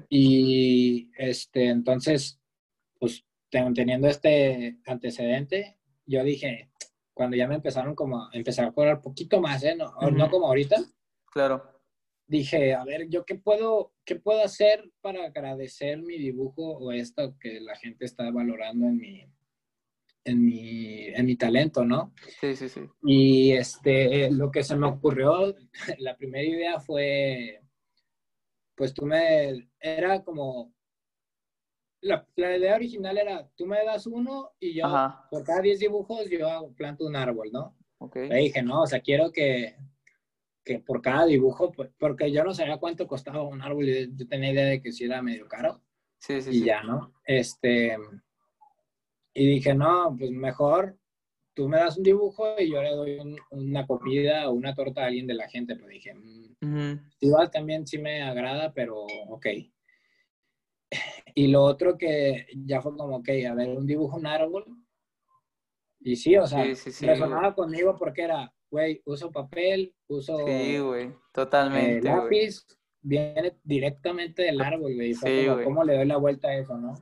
Y este, entonces, pues teniendo este antecedente, yo dije, cuando ya me empezaron como a empezar a cobrar poquito más, ¿eh? No, no como ahorita. Claro. Dije, a ver, ¿yo qué puedo, qué puedo hacer para agradecer mi dibujo o esto que la gente está valorando en mi, en mi, en mi talento, ¿no? Sí, sí, sí. Y este, lo que se me ocurrió, la primera idea fue, pues tú me, era como, la, la idea original era, tú me das uno y yo, por cada 10 dibujos, yo planto un árbol, ¿no? Okay. Le dije, no, o sea, quiero que, que por cada dibujo, porque yo no sabía cuánto costaba un árbol, yo tenía idea de que si era medio caro. Sí, sí, y ya, ¿no? Este, y dije, no, pues mejor tú me das un dibujo y yo le doy una comida o una torta a alguien de la gente. Pues dije, mm, igual también sí me agrada, pero ok. Y lo otro que ya fue como, ok, a ver, un dibujo, un árbol. Y sí, o sea, resonaba conmigo porque era, güey, uso papel, uso sí, güey, totalmente, eh, lápiz, viene directamente del árbol, güey. Fue como, ¿cómo le doy la vuelta a eso, no?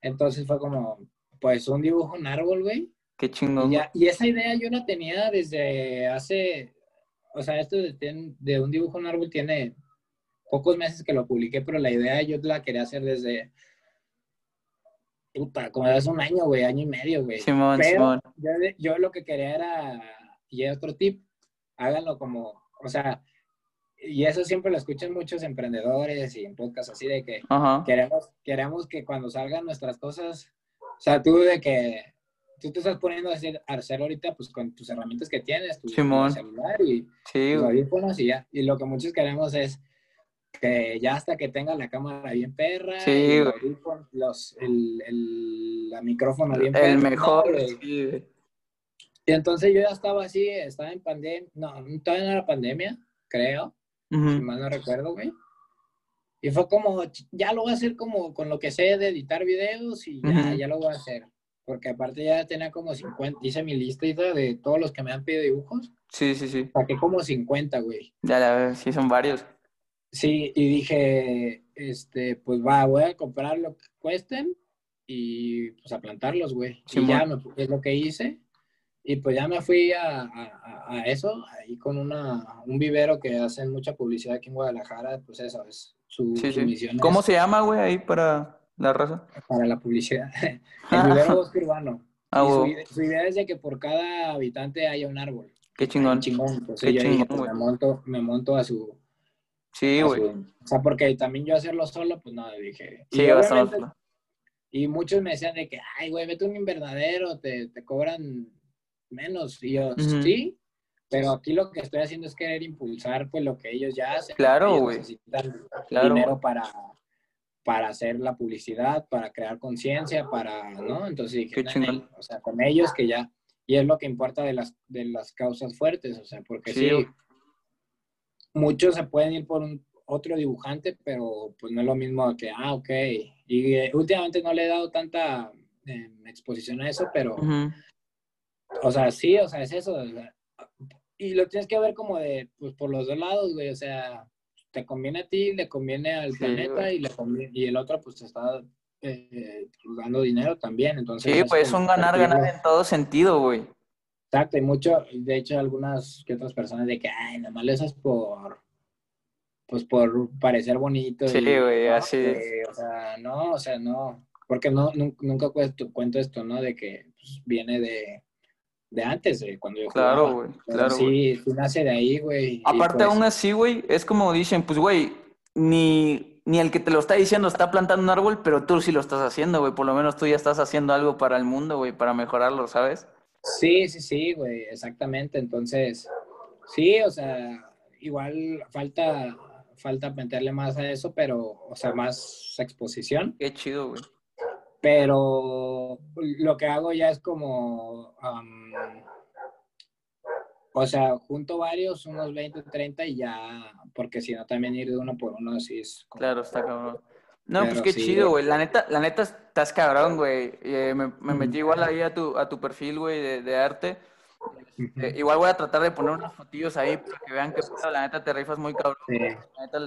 Entonces fue como, pues un dibujo en árbol, güey. Qué chingón. Y, esa idea yo la tenía desde hace, o sea, esto de, un dibujo en árbol tiene pocos meses que lo publiqué, pero la idea yo la quería hacer desde, puta, como hace un año, güey, año y medio, güey. Simón, Simón. Yo, yo, lo que quería era, y otro tip, háganlo como, o sea, y eso siempre lo escuchan muchos emprendedores y en podcasts así de que queremos, queremos que cuando salgan nuestras cosas o sea, tú de que tú te estás poniendo a hacer, a hacer ahorita pues con tus herramientas que tienes, tu, celular y sí, tus audífonos y ya. Y lo que muchos queremos es que ya hasta que tenga la cámara bien perra, sí, los, el, el, la micrófono bien perra. El mejor, Y entonces yo ya estaba así, estaba en pandemia, no, todavía no era pandemia, creo, si mal no recuerdo, güey. Y fue como, ya lo voy a hacer como con lo que sé de editar videos y ya, ya lo voy a hacer. Porque aparte ya tenía como 50, hice mi lista de todos los que me han pedido dibujos. Sí, sí, sí. Saqué como 50, güey. Ya, ya, sí, son varios. Sí, y dije, este, pues va, voy a comprar lo que cuesten y pues a plantarlos, güey. y ya me, es lo que hice. Y pues ya me fui a, a, a, eso, ahí con una, un vivero que hacen mucha publicidad aquí en Guadalajara, pues eso, es su, misión ¿Cómo se llama, güey, ahí para la raza? Para la publicidad. El vivero bosque urbano. Ah, su, idea es de que por cada habitante haya un árbol. Qué chingón. chingón. Pues Qué chingón, pues, me, monto, me monto a su... Sí, güey. O sea, porque también yo hacerlo solo, pues no, dije... Sí, y, y muchos me decían de que, ay, güey, vete un invernadero, te, te cobran menos. Y yo, sí, pero aquí lo que estoy haciendo es querer impulsar pues lo que ellos ya hacen. Claro, güey. Necesitan dinero para, para hacer la publicidad, para crear conciencia, para, ¿no? Entonces dije, o sea, con ellos que ya, y es lo que importa de las, de las causas fuertes, o sea, porque sí, muchos se pueden ir por un, otro dibujante, pero pues no es lo mismo que, ah, ok. Y eh, últimamente no le he dado tanta eh, exposición a eso, pero, o sea, sí, o sea, es eso. Y lo tienes que ver como de, pues por los dos lados, güey, o sea, te conviene a ti, le conviene al planeta y, le y el otro pues te está eh, dando dinero también, entonces... Sí, pues es un ganar-ganar en todo sentido, güey. Exacto, y mucho, de hecho, algunas que otras personas de que, ay, nomás lo usas por, pues por parecer bonito. Sí, güey, así O sea, no, o sea, no, porque no, nunca cuento, cuento esto, ¿no? De que pues, viene de, de antes, de cuando yo Claro, güey, claro. Sí, tú nace de ahí, güey. Aparte, pues aún así, güey, es como dicen, pues, güey, ni, ni el que te lo está diciendo está plantando un árbol, pero tú sí lo estás haciendo, güey. Por lo menos tú ya estás haciendo algo para el mundo, güey, para mejorarlo, ¿sabes? Sí, sí, sí, güey, exactamente. Entonces, sí, o sea, igual falta, falta meterle más a eso, pero, o sea, más exposición. Qué chido, güey. Pero lo que hago ya es como, o sea, junto varios, unos 20, 30 y ya, porque si no también ir de uno por uno así es. Claro, está cabrón. No, pues qué chido, güey. La neta, la neta estás cabrón, güey. Eh, me, metí igual ahí a tu, a tu perfil, güey, de, arte. Eh, igual voy a tratar de poner unos fotillos ahí para que vean que la neta te rifas muy cabrón. Sí. La neta,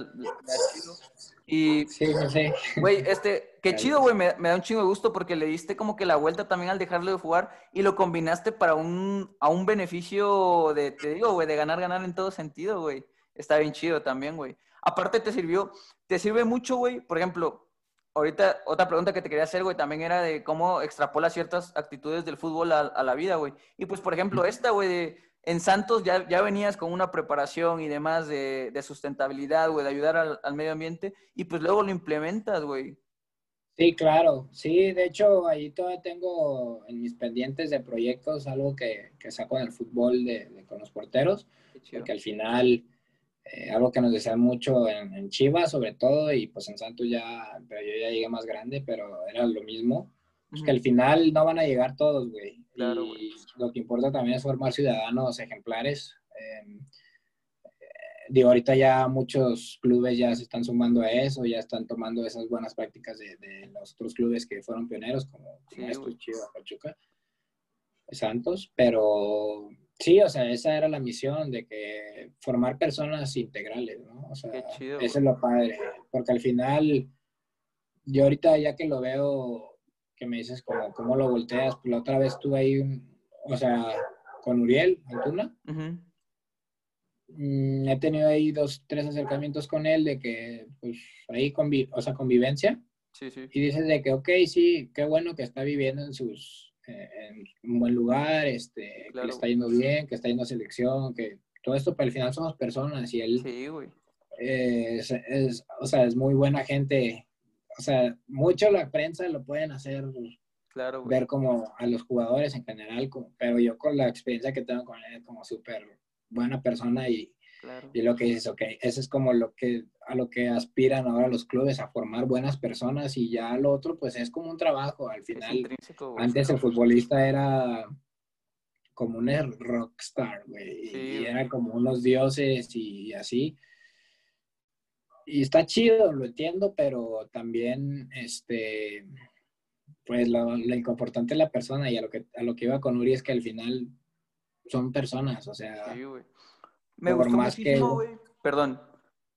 Y, sí, sí. Güey, este, qué chido, güey. Me, me, da un chingo de gusto porque le diste como que la vuelta también al dejarlo de jugar y lo combinaste para un, a un beneficio de, te digo, güey, de ganar, ganar en todo sentido, güey. Está bien chido también, güey. Aparte te sirvió, te sirve mucho, güey. Por ejemplo, ahorita otra pregunta que te quería hacer, güey, también era de cómo extrapola ciertas actitudes del fútbol a, la vida, güey. Y pues, por ejemplo, esta, güey, en Santos ya, ya venías con una preparación y demás de, sustentabilidad, güey, de ayudar al, medio ambiente, y pues luego lo implementas, güey. Sí, claro. Sí, de hecho, ahí todavía tengo en mis pendientes de proyectos algo que, saco en el fútbol de, con los porteros, porque al final eh, algo que nos decían mucho en, Chivas, sobre todo, y pues en Santos ya, pero yo ya llegué más grande, pero era lo mismo. Pues que al final no van a llegar todos, güey. y lo que importa también es formar ciudadanos ejemplares. Em, eh, digo, ahorita ya muchos clubes ya se están sumando a eso, ya están tomando esas buenas prácticas de, los otros clubes que fueron pioneros, como, como Chivas, Pachuca, Santos, pero Sí, o sea, esa era la misión de que formar personas integrales, ¿no? O sea, eso es lo padre, porque al final, yo ahorita ya que lo veo, que me dices como, ¿cómo lo volteas? Pues la otra vez estuve ahí, o sea, con Uriel Antuna. Mm, he tenido ahí dos, tres acercamientos con él de que, pues, ahí, convi o sea, convivencia. Sí, sí. Y dices de que, ok, sí, qué bueno que está viviendo en sus en un buen lugar, este, que le está yendo bien, que está yendo a selección, que todo esto, pero al final somos personas y él sí, güey. es, o sea, es muy buena gente. O sea, mucho la prensa lo pueden hacer claro, ver como a los jugadores en general, como, pero yo con la experiencia que tengo con él como súper buena persona y y lo que dices, ok, eso es como lo que, a lo que aspiran ahora los clubes, a formar buenas personas y ya lo otro, pues es como un trabajo. Al final, antes el futbolista era como un rockstar, güey, y era como unos dioses y así. Y está chido, lo entiendo, pero también, este, pues lo, lo importante es la persona y a lo que, a lo que iba con Uri es que al final son personas, o sea, me gustó muchísimo, güey. Perdón.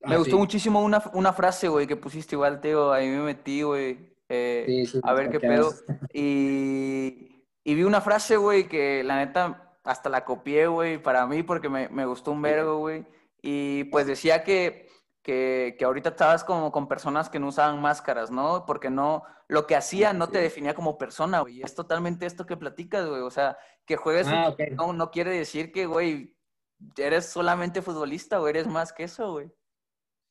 Ah, me gustó muchísimo una, una frase, güey, que pusiste igual, Teo. Ahí me metí, güey. Eh, a ver qué pedo. Y, y, vi una frase, güey, que la neta hasta la copié, güey, para mí, porque me, me gustó un vergo, güey. Y pues decía que, que, que, ahorita estabas como con personas que no usaban máscaras, ¿no? Porque no, lo que hacía no te definía como persona, güey. Es totalmente esto que platicas, güey. O sea, que juegues, ah, no, no quiere decir que, güey, eres solamente futbolista o eres más que eso, güey.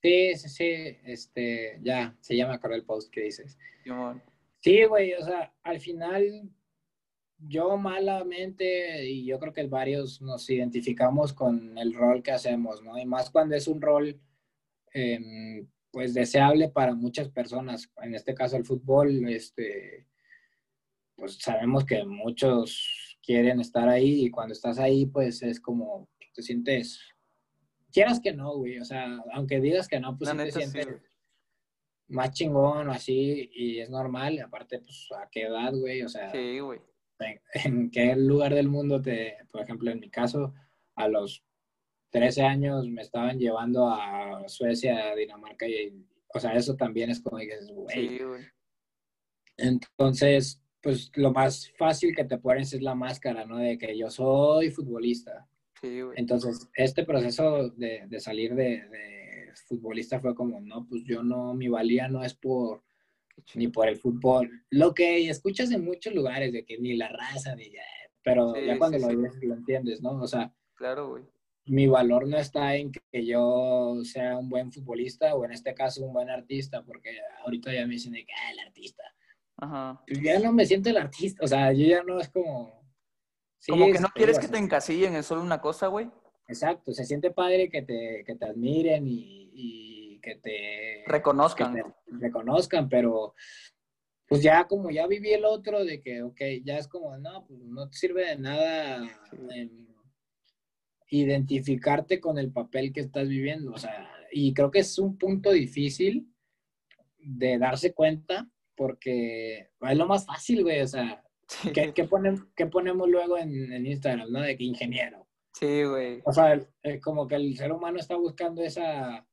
Sí, sí, sí, este, ya, se llama acordé el post que dices. Sí, güey, o sea, al final yo malamente, y yo creo que varios nos identificamos con el rol que hacemos, ¿no? Y más cuando es un rol, em, pues, deseable para muchas personas, en este caso el fútbol, este, pues sabemos que muchos quieren estar ahí y cuando estás ahí, pues es como te sientes quieras que no, güey, o sea, aunque digas que no, pues sí te neta, sientes más chingón o así, y es normal, y aparte, pues, ¿a qué edad, güey? O sea, Sí, güey. en, en qué lugar del mundo te, por ejemplo, en mi caso, a los 13 años me estaban llevando a Suecia, a Dinamarca, y, o sea, eso también es como dices, güey. Sí, güey. Entonces, pues lo más fácil que te pones es la máscara, ¿no? De que yo soy futbolista. Sí, güey. Entonces, este proceso de, de salir de, de futbolista fue como, no, pues yo no, mi valía no es por ni por el fútbol. Lo que escuchas en muchos lugares de que ni la raza, ni ya, pero Sí, ya cuando sí, lo lo entiendes, ¿no? O sea, Claro, güey. Mi valor no está en que yo sea un buen futbolista o en este caso un buen artista, porque ahorita ya me dicen de que, ah, el artista. Ajá. Pues ya no me siento el artista, o sea, yo ya no es como... Sí, Como que es- no quieres que te encasillen en solo una cosa, güey. Exacto, se siente padre que te, que te admiren y, y que te... Reconozcan. que te reconozcan, pero pues ya como ya viví el otro de que, ok, ya es como, no, pues no te sirve de nada Sí. em, identificarte con el papel que estás viviendo, o sea, y creo que es un punto difícil de darse cuenta porque es lo más fácil, güey, o sea, Sí, ¿qué, qué ponen- qué ponemos luego en, en Instagram, no? De que ingeniero. Sí, güey. O sea, eh, como que el ser humano está buscando esa,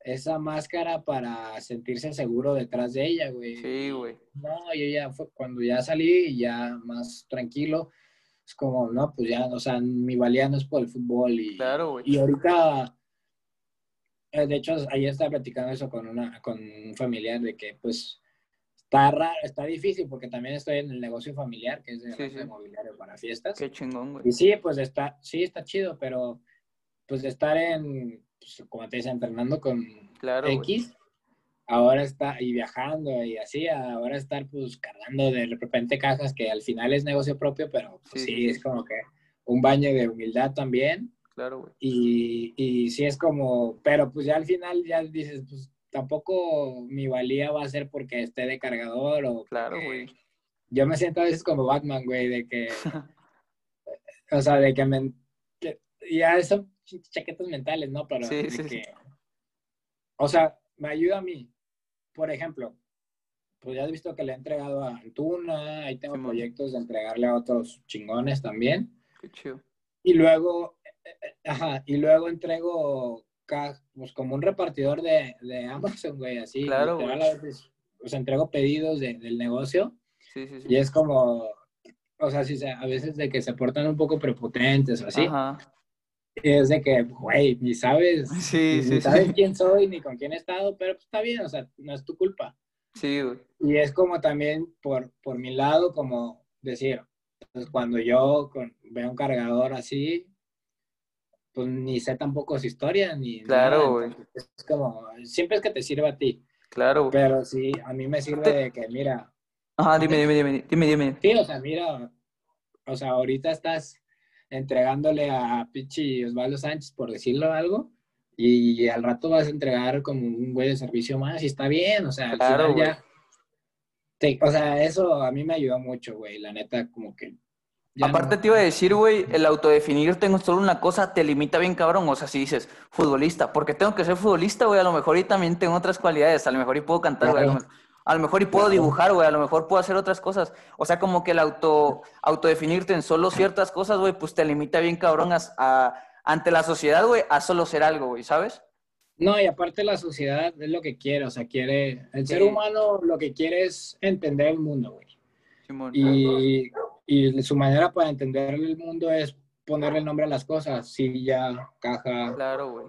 esa máscara para sentirse seguro detrás de ella, güey. Sí, güey. No, yo ya fue cuando ya salí y ya más tranquilo, es como, no, pues ya, o sea, mi valía no es por el fútbol y, Claro, güey. y ahorita, eh, de hecho, ayer estaba platicando eso con, una, con un familiar de que, pues, está raro, está difícil porque también estoy en el negocio familiar, que es de Sí, sí. inmobiliario para fiestas. Qué chingón, güey. Y sí, pues está, sí, está chido, pero pues estar en, pues, como te dice, entrenando con Claro, güey. Ahora está, y viajando y así, ahora estar pues cargando de repente cajas que al final es negocio propio, pero pues, Sí, es como que un baño de humildad también. Claro, güey. Y, y sí es como, pero pues ya al final ya dices, pues tampoco mi valía va a ser porque esté de cargador o Claro, güey. yo me siento a veces como Batman, güey, de que, o sea, de que me, que- ya son ch- chaquetas mentales, ¿no? Pero Sí, de sí. que, o sea, me ayuda a mí. Por ejemplo, pues ya has visto que le he entregado a Antuna, ahí tengo proyectos de entregarle a otros chingones también. Qué chido. Y luego, ajá, y luego entrego pues como un repartidor de, de Amazon, güey, así. Claro, güey. a veces, pues entrego pedidos de- del negocio Sí, sí, sí. y es como, o sea, sí, se- a veces de que se portan un poco prepotentes o así. Ajá. Es de que, güey, ni sabes, Sí, ni sí, sabes sí. quién soy ni con quién he estado, pero pues está bien, o sea, no es tu culpa. Sí, güey. Y es como también por, por mi lado, como decir, pues cuando yo con- veo un cargador así, pues ni sé tampoco su historia, ni Claro, güey. Es como, siempre es que te sirva a ti, Claro, güey. pero sí, a mí me sirve de que, mira, Ajá, dime, dime, dime, dime, dime. sí, o sea, mira, o sea, ahorita estás entregándole a Pichi Osvaldo Sánchez, por decirlo algo, y al rato vas a entregar como un güey de servicio más, y está bien, o sea, al Claro, final güey. ya... te- o sea, eso a mí me ayudó mucho, güey, la neta, como que... Aparte no- te iba a decir, güey, el autodefinirte en solo una cosa te limita bien cabrón. O sea, si dices futbolista, porque tengo que ser futbolista, güey, a lo mejor y también tengo otras cualidades. A lo mejor y puedo cantar, güey. Claro. A lo mejor y puedo dibujar, güey. A lo mejor puedo hacer otras cosas. O sea, como que el auto, autodefinirte en solo ciertas cosas, güey, pues te limita bien cabrón a, a- ante la sociedad, güey, a solo ser algo, güey, ¿sabes? No, y aparte la sociedad es lo que quiere, o sea, quiere... El ser Sí. humano lo que quiere es entender el mundo, güey. Simón. Y, y su manera para entender el mundo es ponerle nombre a las cosas, silla, caja, Claro, güey.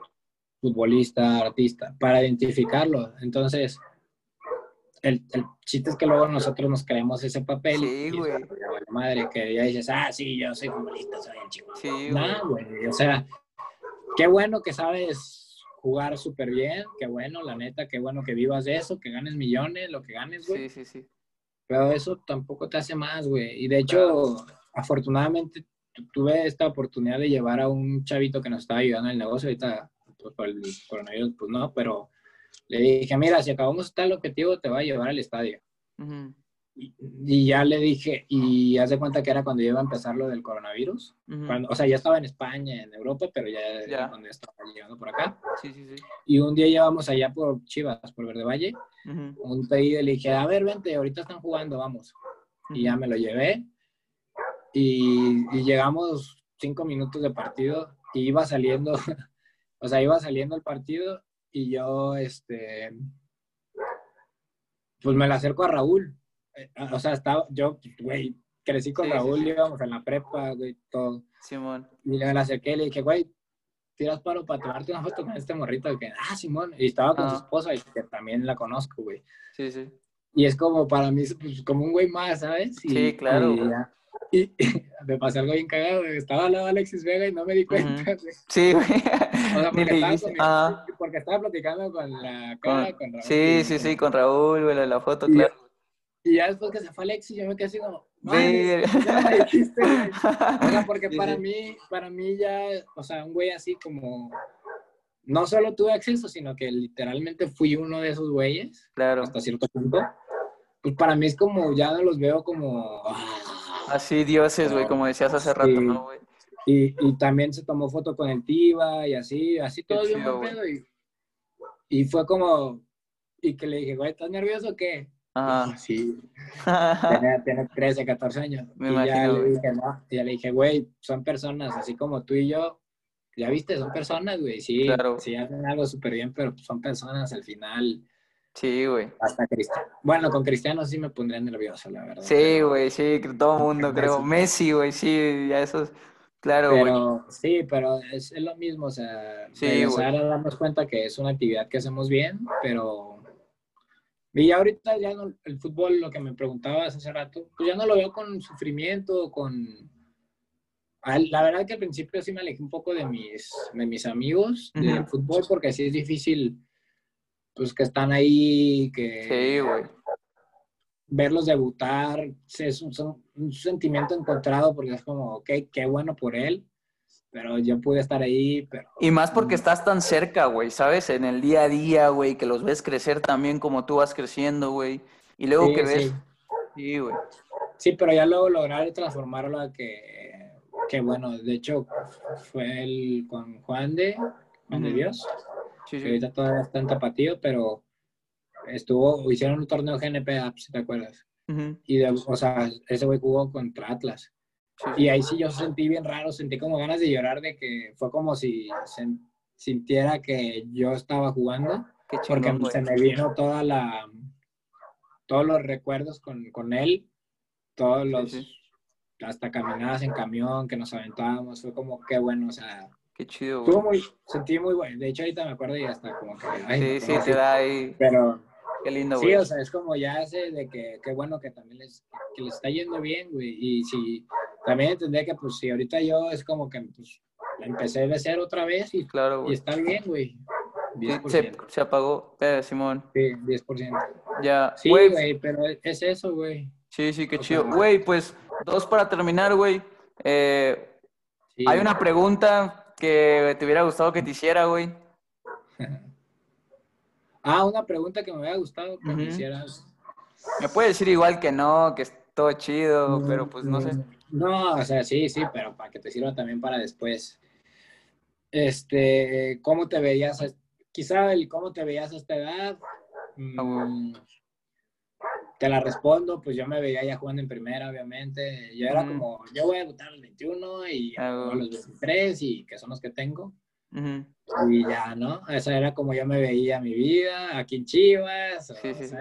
futbolista, artista, para identificarlo. Entonces, el, el chiste es que luego nosotros nos creemos ese papel. Sí, y güey. ya vale madre, que ya dices, ah, sí, yo soy futbolista, soy el chico. Sí, güey. No, güey, o sea, qué bueno que sabes jugar súper bien, qué bueno, la neta, qué bueno que vivas de eso, que ganes millones, lo que ganes, güey. Sí, sí, sí. Pero eso tampoco te hace más, güey. Y de hecho, afortunadamente tu- tuve esta oportunidad de llevar a un chavito que nos estaba ayudando en el negocio. Ahorita, pues por el coronavirus, pues no, pero le dije, mira, si acabamos tal objetivo, te va a llevar al estadio. Ujú. y, ya le dije, y haz de cuenta que era cuando iba a empezar lo del coronavirus. cuando, o sea, ya estaba en España, en Europa, pero ya, ya. cuando estaba llegando por acá. Sí, sí, sí. Y un día llevamos allá por Chivas, por Verde Valle. Un día le dije, a ver, vente, ahorita están jugando, vamos. Y ya me lo llevé. Y, y, llegamos cinco minutos de partido y iba saliendo, o sea, iba saliendo el partido y yo, este, pues me la acerco a Raúl eh, o sea, estaba, yo, güey, crecí con Raúl, íbamos en la prepa, güey, todo. Simón. Y le acerqué y le dije, güey, tiras paro para tomarte una foto con este morrito. Y que, ah, Simón. Y estaba con su esposa, y que también la conozco, güey. Sí, sí. Y es como para mí, pues, como un güey más, ¿sabes? sí, claro. Y, me pasó algo bien cagado. Estaba al lado de Alexis Vega y no me di cuenta. Sí, güey. O sea, porque, estaba, con ah. porque estaba platicando con la cara, con, Raúl. Sí, sí, sí, con Raúl, güey, la foto, claro. Y ya después que se fue Alexis, yo me quedé así como, ya me dijiste, O sea, porque para mí, para mí ya, o sea, un güey así como, no solo tuve acceso, sino que literalmente fui uno de esos güeyes. Claro. Hasta cierto punto. Pues para mí es como, ya no los veo como... Ah, así dioses, güey, como decías hace rato, ¿no, güey? Y, y, también se tomó foto con el Tiva y así, así todo bien pedo. Y, y fue como, y que le dije, güey, ¿estás nervioso o qué? Ah, sí. tiene, 13, 14 años. y ya le dije, no, ya le dije, güey, son personas así como tú y yo. Ya viste, son personas, güey. Sí, sí hacen algo súper bien, pero son personas al final. Sí, güey. Hasta Cristiano. Bueno, con Cristiano sí me pondría nervioso, la verdad. Sí, güey, sí, todo el mundo creo. Messi, güey, sí, ya eso es... Claro, pero, Sí, pero es, es, lo mismo, o sea, sí, ahora damos cuenta que es una actividad que hacemos bien, pero y ahorita ya no, el fútbol, lo que me preguntabas hace rato, pues ya no lo veo con sufrimiento, con... La verdad que al principio sí me alejé un poco de mis, de mis amigos del fútbol porque sí es difícil, pues que están ahí, que... Sí, güey. Verlos debutar, es un, un, sentimiento encontrado porque es como, ok, qué bueno por él, pero yo pude estar ahí, pero... Y más porque estás tan cerca, güey, ¿sabes? En el día a día, güey, que los ves crecer también como tú vas creciendo, güey. Y luego que ves... Sí, güey. Sí, pero ya luego lograr transformarlo a que, que bueno, de hecho fue el con Juan de, Juan de Dios, sí, sí. ahorita todavía está en tapatío, pero estuvo, hicieron un torneo GNP, si te acuerdas. Y, de, o sea, ese güey jugó contra Atlas. Y ahí sí yo sentí bien raro, sentí como ganas de llorar de que fue como si sintiera que yo estaba jugando, porque se me vino toda la, todos los recuerdos con, con él, todos los, hasta caminadas en camión que nos aventábamos, fue como qué bueno, o sea, Qué chido, Muy, sentí muy bueno. De hecho, ahorita me acuerdo y hasta como que. sí, sí, te da ahí. Pero. Qué lindo, güey. Sí, o sea, es como ya hace de que qué bueno que también les, que les está yendo bien, güey. Y si también entendía que, pues, si ahorita yo es como que, pues, empecé de cero otra vez y, claro, y está bien, güey. Se, se, apagó, eh, Simón. Sí, 10%. Ya, sí, güey, pero es eso, güey. Sí, sí, qué chido. Güey, pues, dos para terminar, güey. Eh, hay una pregunta que te hubiera gustado que te hiciera, güey. ah, una pregunta que me hubiera gustado que me hicieras. Me puede decir igual que no, que todo chido, pero pues no sé. No, o sea, sí, sí, pero para que te sirva también para después. Este, ¿cómo te veías? Quizá el cómo te veías a esta edad. Mm, te la respondo, pues yo me veía ya jugando en primera, obviamente. Yo era como, yo voy a votar a los 21 y a los 23 y que son los que tengo. Y ya, ¿no? Esa era como yo me veía mi vida, aquí en Chivas. Sí, sí,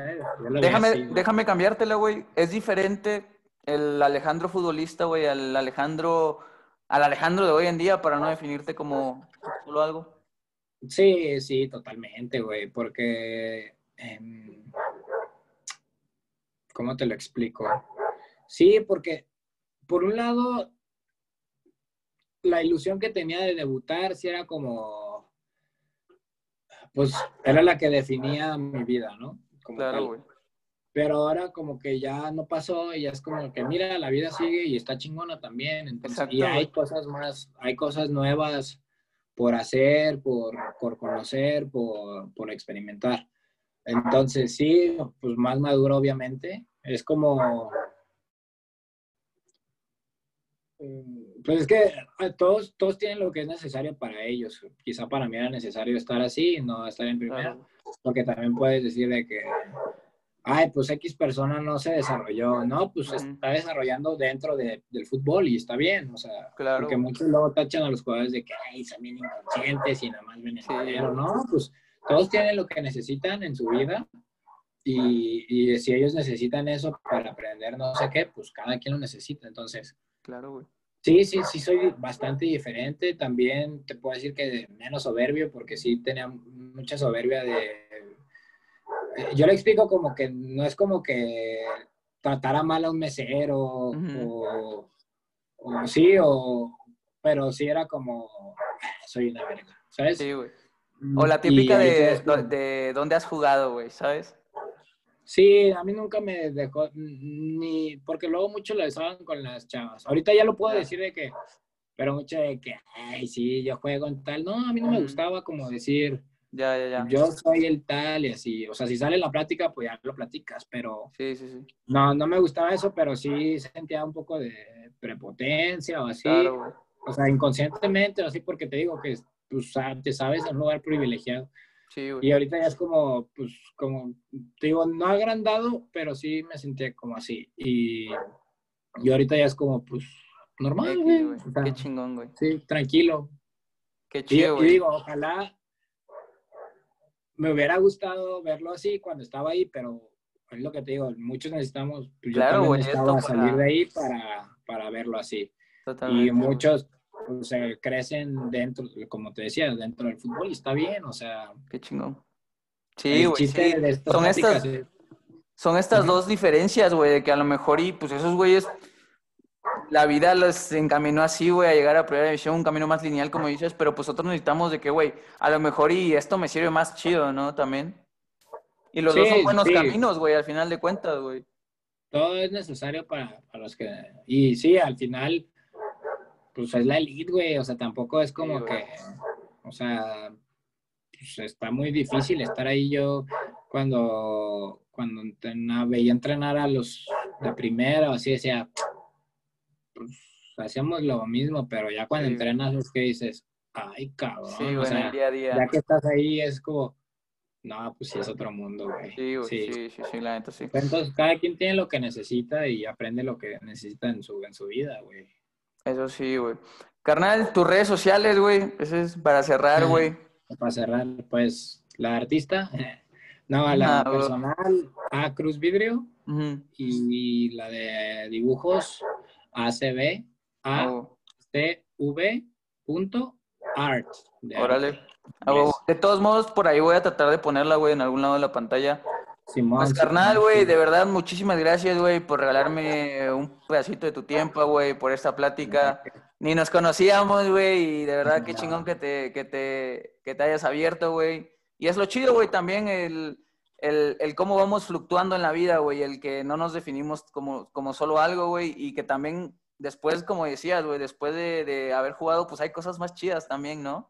déjame, déjame cambiártela, güey. Es diferente el Alejandro futbolista, güey, al Alejandro, al Alejandro de hoy en día para no definirte como solo algo? Sí, sí, totalmente, güey, porque... Em, ¿Cómo te lo explico? Sí, porque por un lado, la ilusión que tenía de debutar sí era como, pues era la que definía mi vida, ¿no? claro, güey. Pero ahora como que ya no pasó y ya es como que mira, la vida sigue y está chingona también. Entonces, y hay cosas más, hay cosas nuevas por hacer, por, por conocer, por, por, experimentar. Entonces sí, pues más maduro obviamente, Es como... Pues es que eh, todos, todos tienen lo que es necesario para ellos. Quizá para mí era necesario estar así, no estar en primera, porque también puedes decir de que, ay, pues X persona no se desarrolló, no, pues se está desarrollando dentro de- del fútbol y está bien, o sea, Claro. porque muchos luego tachan a los jugadores de que, ay, son bien inconscientes y nada más ven el Sí. dinero, no, pues todos tienen lo que necesitan en su vida y, y si ellos necesitan eso para aprender no sé qué, pues cada quien lo necesita, entonces... Claro, güey. Sí, sí, sí, soy bastante diferente. También te puedo decir que menos soberbio, porque sí tenía mucha soberbia de... eh, Yo le explico como que no es como que tratara mal a un mesero o, o sí, o... Pero sí era como, "Ah, soy una verga, ¿sabes? Sí, güey. O la típica de, es de dónde has jugado, güey, ¿sabes? Sí, a mí nunca me dejó, ni, porque luego mucho lo usaban con las chavas. Ahorita ya lo puedo decir de que, pero mucho de que, ay, sí, yo juego en tal. No, a mí no me gustaba como decir, Ya, ya, ya. yo soy el tal y así. O sea, si sale la plática, pues ya lo platicas, pero Sí, sí, sí. no, no me gustaba eso, pero sí sentía un poco de prepotencia o así. Claro. O sea, inconscientemente o así, porque te digo que pues, te sabes en un lugar privilegiado. Sí, güey. Y ahorita ya es como, pues, como, te digo, no agrandado, pero sí me sentía como así. Y, y ahorita ya es como, pues, normal, X, güey. O sea, Qué chingón, güey. sí, tranquilo. Qué Y, chido, y güey. digo, ojalá me hubiera gustado verlo así cuando estaba ahí, pero es lo que te digo, muchos necesitamos, pues, Claro, yo güey, necesitaba esto salir para- de ahí para, para verlo así. Totalmente. Y güey. Muchos pues, se crecen dentro, como te decía, dentro del fútbol y está bien, o sea, Qué chingón. Sí, güey, sí. estas Son estas, es- son estas dos diferencias, güey, de que a lo mejor y pues esos güeyes, la vida los encaminó así, güey, a llegar a primera división, un camino más lineal, como dices, pero pues nosotros necesitamos de que, güey, a lo mejor y esto me sirve más chido, ¿no? También. Y los dos son Sí, buenos sí. caminos, güey, al final de cuentas, güey. todo es necesario para, para los que... Y sí, al final, pues es la elite, güey, o sea, tampoco es como Sí, que, o sea, pues está muy difícil estar ahí yo cuando, cuando entrena- veía entrenar a los de primera o así, decía, pues hacíamos lo mismo, pero ya cuando Sí. entrenas es que dices, ay, cabrón, Sí, o sea, el día a día. ya que estás ahí es como, no, pues sí es otro mundo, güey. Sí, güey, Sí. sí, sí, sí, la neta sí. Entonces, cada quien tiene lo que necesita y aprende lo que necesita en su, en su vida, güey. Eso sí, güey. Carnal, tus redes sociales, güey, ese es para cerrar, güey. Para cerrar, pues, la artista, no, la Ah, personal, A Cruz Vidrio, y la de dibujos, ACB, A Oh, C V punto art. de órale. Yes. De todos modos, por ahí voy a tratar de ponerla, güey, en algún lado de la pantalla. Simón, Pues, carnal, güey, de verdad, muchísimas gracias, güey, por regalarme un pedacito de tu tiempo, güey, por esta plática. Ni nos conocíamos, güey, y de verdad, qué chingón que te, que te, que te hayas abierto, güey. Y es lo chido, güey, también el, el, el cómo vamos fluctuando en la vida, güey, el que no nos definimos como, como solo algo, güey, y que también después, como decías, güey, después de, de haber jugado, pues hay cosas más chidas también, ¿no?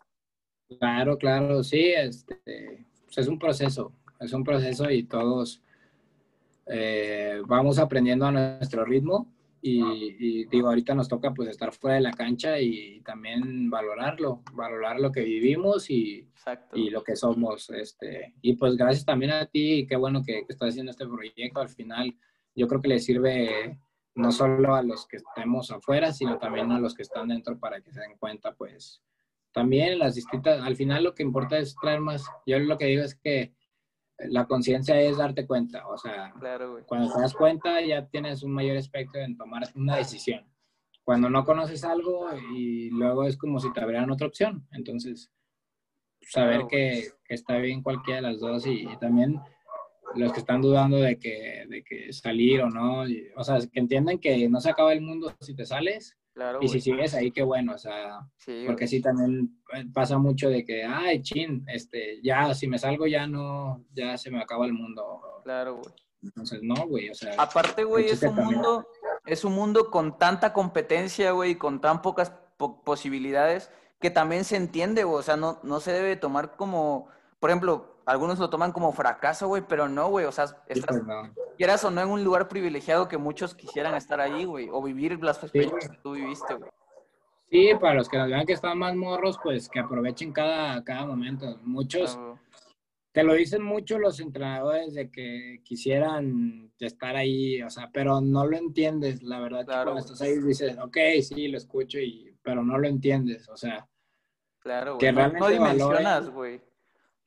Claro, claro, sí, este, pues es un proceso, es un proceso y todos eh, vamos aprendiendo a nuestro ritmo y, y digo, ahorita nos toca pues estar fuera de la cancha y también valorarlo, valorar lo que vivimos y, y lo que somos, este, y pues gracias también a ti, y qué bueno que, que estás haciendo este proyecto, al final yo creo que le sirve no solo a los que estemos afuera, sino también a los que están dentro para que se den cuenta pues también las distintas, al final lo que importa es traer más, yo lo que digo es que la conciencia es darte cuenta, o sea, Claro, güey. cuando te das cuenta ya tienes un mayor espectro en tomar una decisión. Cuando no conoces algo y luego es como si te abrieran otra opción, entonces saber Claro, que, que está bien cualquiera de las dos y, y también los que están dudando de que, de que salir o no, y- o sea, que entiendan que no se acaba el mundo si te sales Claro, y si güey. sigues ahí, qué bueno, o sea, Sí, porque güey. sí también eh, pasa mucho de que, ay, chin, este, ya, si me salgo ya no, ya se me acaba el mundo. Claro, güey. Entonces, no, güey, o sea, Aparte, güey, es un también. mundo, es un mundo con tanta competencia, güey, y con tan pocas po- posibilidades que también se entiende, güey. O sea, no, no se debe tomar como, por ejemplo, algunos lo toman como fracaso, güey, pero no, güey, o sea, estás, pues quieras o no en un lugar privilegiado que muchos quisieran estar ahí, güey, o vivir las experiencias que tú viviste, güey. Sí, para los que nos vean que están más morros, pues que aprovechen cada, cada momento. Muchos, te lo dicen mucho los entrenadores de que quisieran estar ahí, o sea, pero no lo entiendes, la verdad. Claro, cuando estás ahí dices, ok, sí, lo escucho, y, pero no lo entiendes, o sea. Claro, güey. no, dimensionas, güey.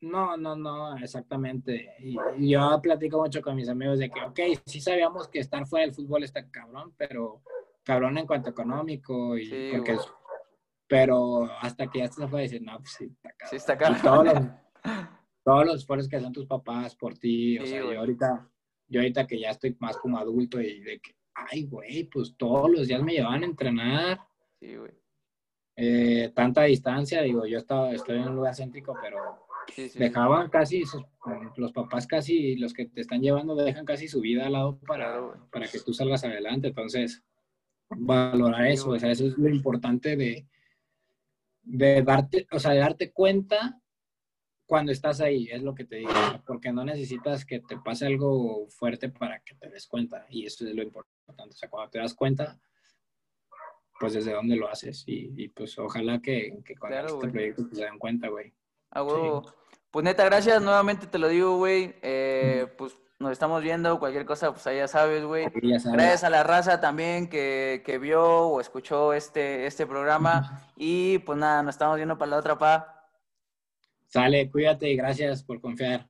No, no, no, exactamente. Y, yo platico mucho con mis amigos de que, ok, sí sabíamos que estar fuera del fútbol está cabrón, pero cabrón en cuanto económico y porque pero hasta que ya se fue a decir, no, pues sí, está cabrón. Sí, está cabrón. Todos los, todos los esfuerzos que hacen tus papás por ti, o sea, yo ahorita, yo ahorita que ya estoy más como adulto y de que, ay, güey, pues todos los días me llevaban a entrenar. Sí, güey. Eh, tanta distancia, digo, yo estaba, estoy en un lugar céntrico, pero dejaban casi, los papás casi, los que te están llevando, dejan casi su vida al lado para, para que tú salgas adelante. Entonces, valorar eso, o sea, eso es lo importante de, de darte, o sea, de darte cuenta cuando estás ahí, es lo que te digo, porque no necesitas que te pase algo fuerte para que te des cuenta, y eso es lo importante, o sea, cuando te das cuenta, pues desde dónde lo haces, y, pues ojalá que, que con este proyecto te den cuenta, güey. Pues neta, gracias, nuevamente te lo digo, güey, eh, pues nos estamos viendo, cualquier cosa, pues ahí ya sabes, güey. Gracias a la raza también que, que, vio o escuchó este, este programa. Y pues nada, nos estamos viendo para la otra, pa. Sale, cuídate y gracias por confiar.